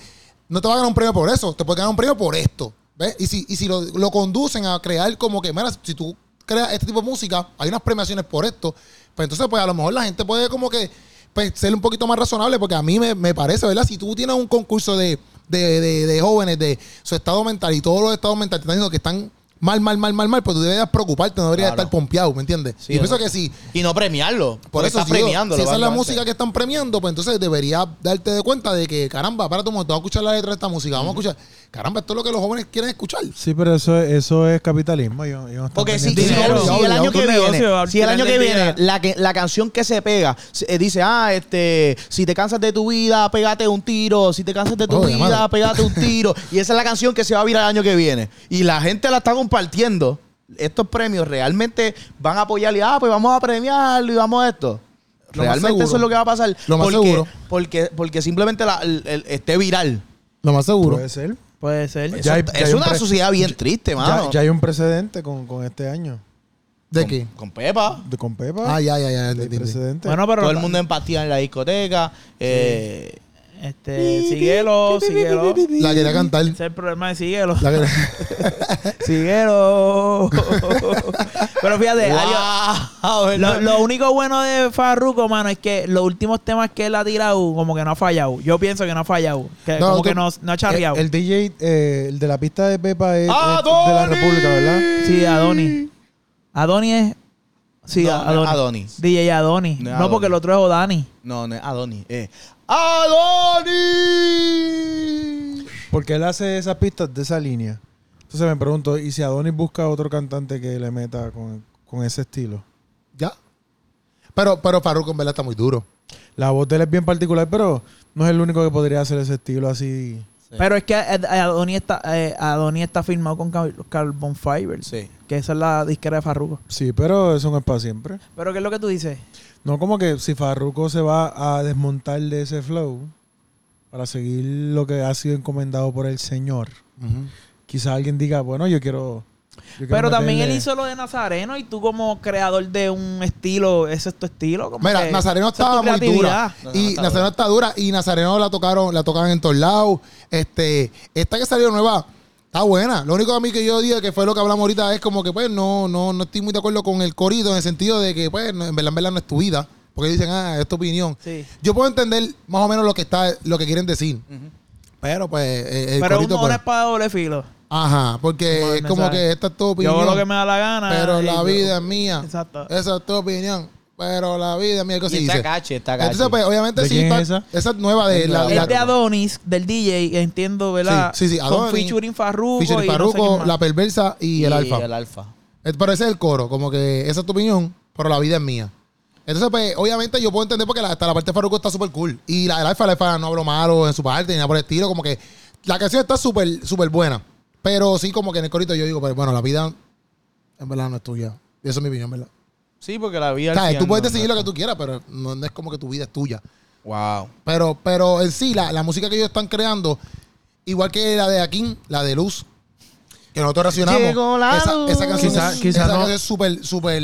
Speaker 1: no te va a ganar un premio por eso, te puede ganar un premio por esto. ¿Ves? Y si, y si lo, lo conducen a crear como que, mira, si tú creas este tipo de música, hay unas premiaciones por esto, pues entonces pues a lo mejor la gente puede como que pues, ser un poquito más razonable, porque a mí me, me parece, ¿verdad? Si tú tienes un concurso de, de, de- de jóvenes de su estado mental y todos los estados mentales te están diciendo que están mal, mal, mal, mal, mal, pues tú deberías preocuparte, no deberías
Speaker 3: Claro.
Speaker 1: estar pompeado, ¿me entiendes?
Speaker 3: Sí,
Speaker 1: Yo pienso
Speaker 3: ¿no?
Speaker 1: que sí.
Speaker 3: Y no premiarlo.
Speaker 1: Por eso,
Speaker 3: está
Speaker 1: si, yo-
Speaker 3: premiando.
Speaker 1: si esa es la música que están premiando, pues entonces deberías darte de cuenta de que, caramba, espérate un momento, vamos a escuchar la letra de esta música, vamos a escuchar. Caramba, esto es lo que los jóvenes quieren escuchar.
Speaker 5: Sí, pero eso, es- eso es capitalismo. no están
Speaker 3: Porque si, si,
Speaker 2: Dinero.
Speaker 3: si el
Speaker 1: Obligado,
Speaker 3: año que viene,
Speaker 2: al
Speaker 3: si el año que
Speaker 2: del
Speaker 3: viene,
Speaker 2: día.
Speaker 3: la, que, la canción que se pega, se- eh, dice, ah, este, si te cansas de tu vida, pégate un tiro, si te cansas de tu
Speaker 1: Oh, de
Speaker 3: vida,
Speaker 1: madre.
Speaker 3: pégate un tiro. y esa es la canción que se va a virar el año que viene. Y la gente la está compartiendo. Estos premios realmente van a apoyar y, ah, pues vamos a premiarlo y vamos a esto.
Speaker 1: Lo
Speaker 3: Realmente eso es lo que va a pasar.
Speaker 1: Lo más
Speaker 3: porque,
Speaker 1: seguro.
Speaker 3: Porque, porque simplemente la- el- el- esté viral.
Speaker 1: Lo más seguro.
Speaker 5: Puede ser.
Speaker 2: Puede ser.
Speaker 3: Eso-
Speaker 5: Ya hay-
Speaker 3: es
Speaker 5: un
Speaker 3: una sociedad bien triste, mano.
Speaker 5: Ya, ya hay un precedente con, con este año.
Speaker 1: ¿De
Speaker 3: con,
Speaker 1: qué?
Speaker 3: Con Pepa.
Speaker 5: De, con Pepa.
Speaker 1: Ah, ya, ya, ya. entendí.
Speaker 5: precedente.
Speaker 2: Bueno, pero
Speaker 3: Todo el mundo en pastilla en la discoteca. Eh,
Speaker 2: este, síguelo, síguelo.
Speaker 1: La quería cantar.
Speaker 2: Ese es el problema de síguelo.
Speaker 1: La quería-
Speaker 2: síguelo. pero fíjate,
Speaker 3: wow,
Speaker 2: Ariel, lo, lo único bueno de Farruko, mano, es que los últimos temas que él ha tirado, como que no ha fallado. Yo pienso que no ha fallado. Que
Speaker 1: No,
Speaker 2: como
Speaker 1: tú-
Speaker 2: que no, no ha charreado.
Speaker 5: el, el DJ, eh, el de la pista de Pepa es, es de la
Speaker 3: ¡Adonis!
Speaker 5: República, ¿verdad?
Speaker 2: Sí, Adoni. Adoni es. Sí,
Speaker 3: No, no es
Speaker 2: Adoni.
Speaker 3: Adonis.
Speaker 2: DJ Adoni.
Speaker 3: No Adonis.
Speaker 2: porque el otro es Odani.
Speaker 3: No, no es Adonis. Es Adonis.
Speaker 5: Porque él hace esas pistas de esa línea. Entonces me pregunto, ¿y si Adonis busca otro cantante que le meta con, con ese estilo?
Speaker 1: Ya. Pero, pero Farruko en verdad está muy duro.
Speaker 5: La voz de él es bien particular, pero no es el único que podría hacer ese estilo así.
Speaker 2: Pero es que eh, Adoni está, eh, Adoni está firmado con Car- Carbon Fiber.
Speaker 3: Sí.
Speaker 2: Que esa es la disquera de Farruko.
Speaker 5: Sí, pero eso no es para siempre.
Speaker 2: Pero ¿qué es lo que tú dices?
Speaker 5: No como que si Farruko se va a desmontar de ese flow para seguir lo que ha sido encomendado por el Señor, quizás alguien diga, bueno, yo quiero... yo quiero
Speaker 2: Pero también él hizo lo de Nazareno y tú como creador de un estilo, ese es tu estilo. como
Speaker 1: Mira,
Speaker 2: que
Speaker 1: Nazareno
Speaker 2: es
Speaker 1: estaba muy dura.
Speaker 3: No,
Speaker 1: Y Nazareno está dura. Y Nazareno la tocaron, la tocaban en todos lados. Este, esta que salió nueva, está buena. Lo único a mí que yo digo que fue lo que hablamos ahorita es como que pues no, no, no estoy muy de acuerdo con el corito en el sentido de que pues no, en verdad, en verdad no es tu vida. Porque dicen, ah, es tu opinión.
Speaker 2: Sí.
Speaker 1: Yo puedo entender más o menos lo que está, lo que quieren decir. Pero pues eh, el
Speaker 2: Pero es
Speaker 1: corito,
Speaker 2: un-
Speaker 1: pues,
Speaker 2: espada de doble filo.
Speaker 1: Ajá, porque es como
Speaker 2: mensaje.
Speaker 1: que esta es tu
Speaker 2: Yo
Speaker 1: opinión.
Speaker 2: hago lo que me da la gana.
Speaker 1: Pero
Speaker 2: y-
Speaker 1: la vida es mía.
Speaker 2: Exacto.
Speaker 1: Esa es tu opinión. Pero la vida es mía. ¿qué
Speaker 3: Y está
Speaker 1: dice?
Speaker 3: cache, está cache.
Speaker 1: Entonces, pues, obviamente
Speaker 5: ¿De
Speaker 1: sí.
Speaker 5: quién
Speaker 1: pa-
Speaker 5: es esa?
Speaker 1: esa es nueva de la.
Speaker 5: Es
Speaker 1: la-
Speaker 2: Es de Adonis, del DJ, entiendo, ¿verdad?
Speaker 1: Sí, sí, sí,
Speaker 2: Con
Speaker 1: Adonis,
Speaker 2: featuring Farruko.
Speaker 1: Fisher
Speaker 2: y no sé
Speaker 1: Farruko,
Speaker 2: quién más.
Speaker 1: la perversa y, el alfa.
Speaker 3: el alfa.
Speaker 1: Eh, Pero ese es el coro, como que esa es tu opinión, pero la vida es mía. Entonces, pues, obviamente yo puedo entender porque la, hasta la parte de Farruko está súper cool. Y la, el alfa, el alfa no habló malo en su parte ni nada por el estilo. Como que la canción está súper, súper buena. Pero sí, como que en el corito yo digo, pero bueno, la vida en verdad no es tuya. Y eso es mi opinión, ¿verdad?
Speaker 3: Sí, porque la vida.
Speaker 1: O sea, tú puedes
Speaker 3: no-
Speaker 1: decidir lo que tú quieras, pero no, no es como que tu vida es tuya.
Speaker 3: Wow.
Speaker 1: Pero, pero en sí, la, la música que ellos están creando, igual que la de Akin, la de Luz, que nosotros reaccionamos.
Speaker 3: Llegó la
Speaker 1: esa,
Speaker 3: luz.
Speaker 1: esa canción
Speaker 5: Quizá-
Speaker 1: es,
Speaker 5: quizá
Speaker 1: esa
Speaker 5: no-
Speaker 1: canción es súper, súper,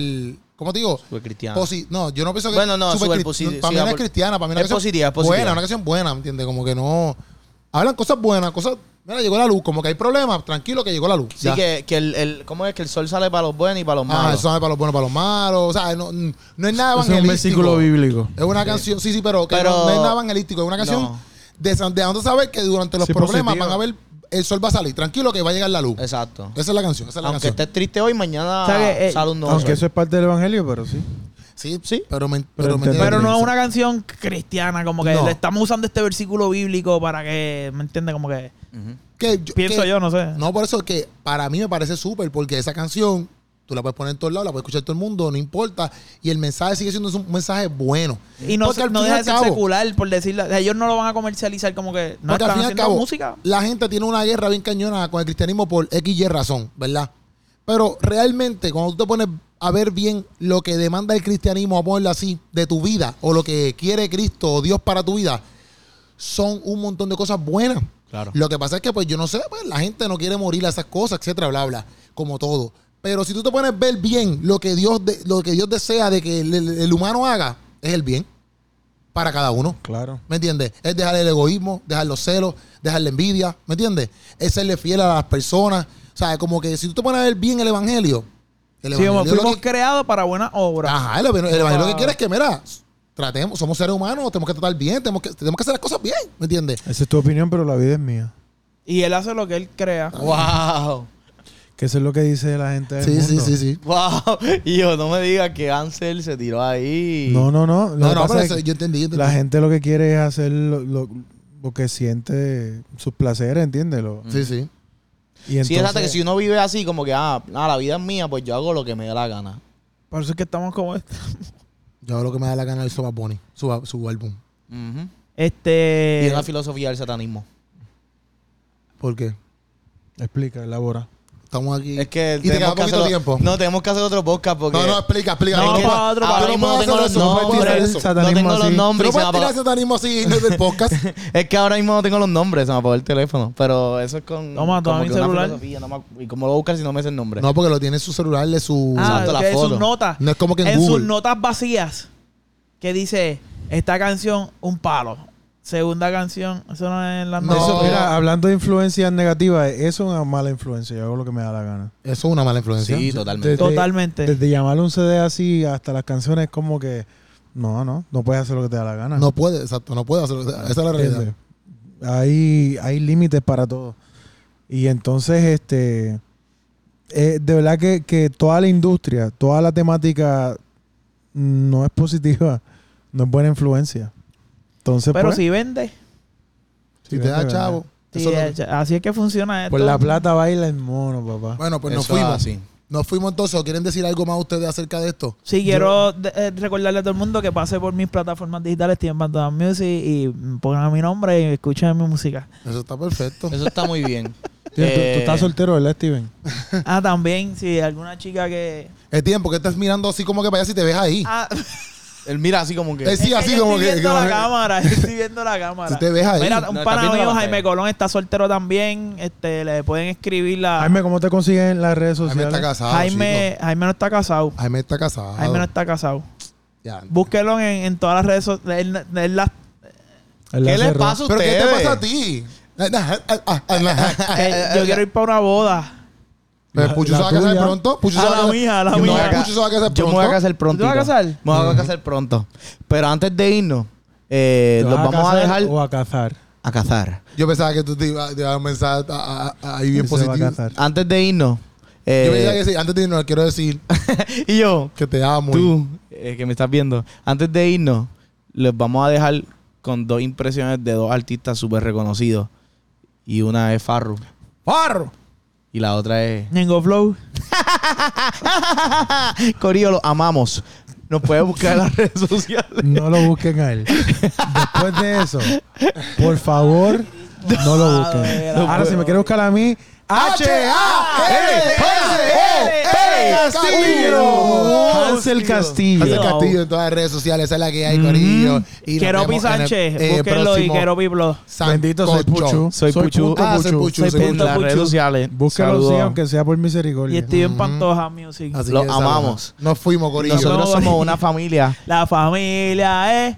Speaker 1: ¿cómo te digo?
Speaker 3: Súper cristiano.
Speaker 1: Posi- no, yo no pienso que
Speaker 3: Bueno, no,
Speaker 1: súper
Speaker 3: súper
Speaker 1: cri-
Speaker 3: posi-
Speaker 1: Para mí no es cristiana, para mí una
Speaker 3: es positiva, es positiva.
Speaker 1: buena, una canción buena, ¿me entiendes? Como que no... Hablan cosas buenas, cosas... Mira, llegó la luz, como que hay problemas, tranquilo que llegó la luz.
Speaker 3: Sí,
Speaker 1: Ya.
Speaker 3: que, que el, el, ¿cómo es? Que el sol sale para los buenos y para los
Speaker 1: Ah,
Speaker 3: malos.
Speaker 1: eso es para los buenos, para los malos. O sea, no, no es nada
Speaker 5: Eso es
Speaker 1: evangelístico.
Speaker 5: un versículo bíblico.
Speaker 1: Es una canción, sí, sí, pero, que
Speaker 3: Pero-
Speaker 1: no, no es nada evangelístico. Es una canción
Speaker 3: No.
Speaker 1: de, de saber que durante los
Speaker 5: Sí,
Speaker 1: problemas van a ver, el sol va a salir. Tranquilo que va a llegar la luz.
Speaker 3: Exacto.
Speaker 1: Esa es la canción, esa es la
Speaker 3: Aunque
Speaker 1: canción.
Speaker 3: estés triste hoy, mañana
Speaker 2: O sea que, eh,
Speaker 3: sale un nuevo
Speaker 5: Aunque
Speaker 3: sol.
Speaker 5: eso es parte del evangelio, pero sí.
Speaker 1: Sí,
Speaker 3: Sí.
Speaker 1: Pero, me,
Speaker 5: Pero
Speaker 1: pero, me
Speaker 5: entiendo.
Speaker 2: Pero no es una canción cristiana, como que
Speaker 1: No.
Speaker 2: le estamos usando este versículo bíblico para que, ¿me entiendes? Como que
Speaker 1: Que yo-
Speaker 2: pienso
Speaker 1: que-
Speaker 2: yo, no sé.
Speaker 1: No, por eso es que para mí me parece súper, porque esa canción tú la puedes poner en todos lados, la puede escuchar todo el mundo, no importa. Y el mensaje sigue siendo un mensaje bueno.
Speaker 2: Y no,
Speaker 1: Porque al
Speaker 2: no
Speaker 1: fin
Speaker 2: deja de ser
Speaker 1: cabo-
Speaker 2: secular, por decirlo. Ellos no lo van a comercializar como que no
Speaker 1: Porque al
Speaker 2: están
Speaker 1: fin al
Speaker 2: haciendo
Speaker 1: cabo,
Speaker 2: música.
Speaker 1: la gente tiene una guerra bien cañona con el cristianismo por X y razón, ¿verdad? Pero realmente, cuando tú te pones a ver bien lo que demanda el cristianismo, a ponerlo así, de tu vida, o lo que quiere Cristo o Dios para tu vida, son un montón de cosas buenas.
Speaker 3: Claro.
Speaker 1: Lo que pasa es que, pues, yo no sé, pues, la gente no quiere morir a esas cosas, etcétera, bla, bla, como todo. Pero si tú te pones a ver bien lo que Dios, de- lo que Dios desea de que el, el- el humano haga, es el bien para cada uno.
Speaker 5: Claro.
Speaker 1: ¿Me entiendes? Es dejar el egoísmo, dejar los celos, dejar la envidia, ¿me entiendes? Es serle fiel a las personas. O sea, como que si tú te pones a ver bien el evangelio, el
Speaker 2: Sí,
Speaker 1: evangelio lo
Speaker 2: fuimos
Speaker 1: que-
Speaker 2: creados para buenas obras.
Speaker 1: Ajá, el, evangelio- el evangelio lo que
Speaker 2: Ah.
Speaker 1: quiere es que, mira, tratemos, somos seres humanos, tenemos que tratar bien, tenemos que, tenemos que hacer las cosas bien, ¿me entiendes?
Speaker 5: Esa es tu opinión, pero la vida es mía.
Speaker 2: Y él hace lo que él crea.
Speaker 3: Wow.
Speaker 5: Que eso es lo que dice la gente del
Speaker 1: Sí, sí,
Speaker 5: mundo.
Speaker 1: sí, sí.
Speaker 3: Wow. Y yo, no me digas que Ansel se tiró ahí.
Speaker 5: No, no, no. Lo
Speaker 1: No, no, pero
Speaker 5: es
Speaker 1: eso
Speaker 5: que
Speaker 1: yo entendí, yo entendí.
Speaker 5: La gente lo que quiere es hacer lo, lo- lo que siente sus placeres, ¿entiendes? Lo-
Speaker 1: Sí, sí.
Speaker 5: y entonces,
Speaker 3: Sí, exacto, que si uno vive así, como que, ah, ah, la vida es mía, pues yo hago lo que me dé la gana.
Speaker 2: Por eso es que estamos como esto.
Speaker 1: Yo hago lo que me da la gana de Soba Bunny, su, su álbum.
Speaker 3: Ujú.
Speaker 2: Este.
Speaker 3: Y una filosofía del satanismo.
Speaker 1: ¿Por qué?
Speaker 5: Explica, elabora.
Speaker 1: Estamos aquí.
Speaker 3: Es que
Speaker 1: y te queda poquito tiempo.
Speaker 3: No, tenemos que hacer otro podcast porque...
Speaker 1: No, no, explica, explica.
Speaker 2: No,
Speaker 1: que
Speaker 2: para otro,
Speaker 1: no
Speaker 3: no tengo los
Speaker 1: no
Speaker 3: nombres. No tengo los nombres
Speaker 1: no puedes tirar
Speaker 3: apagó-
Speaker 1: satanismo así en el podcast.
Speaker 3: Es que ahora mismo no tengo los nombres, se me apagó el teléfono. Pero eso es con.
Speaker 2: Toma, toma mi celular.
Speaker 3: no ¿Y cómo lo voy a buscar si no me sé el nombre?
Speaker 1: No, porque lo tiene en su celular de su.
Speaker 2: Ah,
Speaker 3: Exacto, la
Speaker 2: que en sus notas.
Speaker 1: No es como que en
Speaker 2: en sus notas vacías. Que dice: Esta canción, un palo. Segunda canción, eso no es la
Speaker 1: No.
Speaker 5: Eso, mira, hablando de influencias negativas, eso es una mala influencia. Yo hago lo que me da la gana.
Speaker 1: Eso es una mala influencia.
Speaker 3: Sí, totalmente.
Speaker 5: Desde-
Speaker 2: Totalmente.
Speaker 5: Desde llamarle un CD así hasta las canciones, como que no, no, no puedes hacer lo que te da la gana.
Speaker 1: No puede, exacto, no puede hacerlo. Esa es la realidad.
Speaker 5: Hay, hay límites para todo. Y entonces, este, eh, de verdad que, que toda la industria, toda la temática no es positiva, no es buena influencia. Entonces,
Speaker 2: Pero
Speaker 5: pues,
Speaker 2: si vende.
Speaker 1: Si
Speaker 5: Sí,
Speaker 1: te da chavo.
Speaker 2: sí,
Speaker 1: eso no-
Speaker 2: eh, así es que funciona esto.
Speaker 5: por la plata baila el mono, papá.
Speaker 1: Bueno, pues nos
Speaker 3: Eso
Speaker 1: fuimos.
Speaker 3: así.
Speaker 1: Nos fuimos entonces. ¿O quieren decir algo más ustedes acerca de esto?
Speaker 2: Sí, quiero eh, recordarle a todo el mundo que pase por mis plataformas digitales, estoy en Bantam Music y pongan mi nombre y escuchen mi música.
Speaker 1: Eso está perfecto.
Speaker 3: Eso está muy bien.
Speaker 5: Tú, tú-
Speaker 3: Eh,
Speaker 5: tú estás soltero, ¿verdad, Steven?
Speaker 2: Ah, también, si alguna chica que...
Speaker 1: Es tiempo que estás mirando así como que para allá si te ves ahí.
Speaker 2: Ah,
Speaker 3: Él mira así como que.
Speaker 1: Eh, sí,
Speaker 2: es
Speaker 1: así como
Speaker 2: estoy
Speaker 1: que.
Speaker 2: viendo
Speaker 1: como
Speaker 2: la cámara, estoy viendo la cámara.
Speaker 1: Si te ves ahí.
Speaker 2: Mira,
Speaker 3: No,
Speaker 2: un
Speaker 3: estás
Speaker 2: pana
Speaker 3: viendo
Speaker 2: mío. Jaime Colón, está soltero también. Este, le pueden escribir la...
Speaker 5: Jaime, ¿cómo te consiguen en las redes
Speaker 1: Jaime
Speaker 5: sociales?
Speaker 1: está casado.
Speaker 2: Jaime,
Speaker 1: chico.
Speaker 2: Jaime no está casado.
Speaker 1: Jaime está casado.
Speaker 2: Jaime no está casado.
Speaker 1: Ya.
Speaker 2: Búsquelo en, en todas las redes sociales. Él- él las-
Speaker 5: Él
Speaker 3: ¿Qué
Speaker 5: la
Speaker 3: le
Speaker 5: cerró.
Speaker 3: pasa a
Speaker 1: ¿Pero qué te
Speaker 3: ustedes?
Speaker 1: pasa a ti?
Speaker 2: que yo quiero ir para una boda.
Speaker 1: Pues
Speaker 5: la
Speaker 1: se va a casar pronto. Pucho se
Speaker 2: A
Speaker 1: va a
Speaker 2: la
Speaker 1: casar-
Speaker 2: mía, a la
Speaker 1: Yo me voy
Speaker 2: mía.
Speaker 1: Pucho se va a casar
Speaker 3: Yo me
Speaker 1: pronto.
Speaker 3: voy a casar pronto.
Speaker 2: ¿Tú te vas a casar?
Speaker 3: Me voy a casar pronto. Pero antes de irnos, eh,
Speaker 5: ¿Te
Speaker 3: los
Speaker 5: vas
Speaker 3: vamos a
Speaker 5: casar
Speaker 3: dejar
Speaker 5: o a cazar?
Speaker 3: a cazar.
Speaker 1: Yo pensaba que tú te ibas te ibas a un mensaje a- a- a- ahí bien
Speaker 5: Él se va a
Speaker 1: positivo.
Speaker 5: casar.
Speaker 3: Antes de irnos. eh,
Speaker 1: Yo pensaba que sí, antes de irnos, quiero decir
Speaker 3: y yo,
Speaker 1: que te amo.
Speaker 3: tú, eh, que me estás viendo, antes de irnos, les vamos a dejar con dos impresiones de dos artistas súper reconocidos. Y una es Farru.
Speaker 1: ¡Farro!
Speaker 3: Y la otra es.
Speaker 2: Nengo Flow.
Speaker 3: Corillo, lo amamos. Nos puedes buscar en las redes sociales.
Speaker 5: No lo busquen a él. Después de eso, por favor, no lo busquen.
Speaker 2: No
Speaker 5: Ahora, si me quiere buscar a mí,
Speaker 1: Castillo.
Speaker 5: Hansel Castillo.
Speaker 1: Hansel Castillo en todas las redes sociales. Esa es la que hay, Corillo. Y el,
Speaker 2: Sánchez.
Speaker 1: eh,
Speaker 2: Búsquenlo y Keropi Blog.
Speaker 5: Bendito soy. Puchu.
Speaker 3: Soy Puchu.
Speaker 1: Ah, soy Puchu, soy
Speaker 3: En las redes sociales.
Speaker 5: Búsquelo
Speaker 3: Saludos.
Speaker 5: sí, aunque sea por
Speaker 2: Y
Speaker 5: misericordia.
Speaker 2: Steven
Speaker 1: Ujú.
Speaker 2: Pantoja Music.
Speaker 3: Los amamos.
Speaker 1: Nos fuimos, Corillo.
Speaker 3: Nosotros
Speaker 2: Nos
Speaker 3: somos una familia.
Speaker 2: La familia es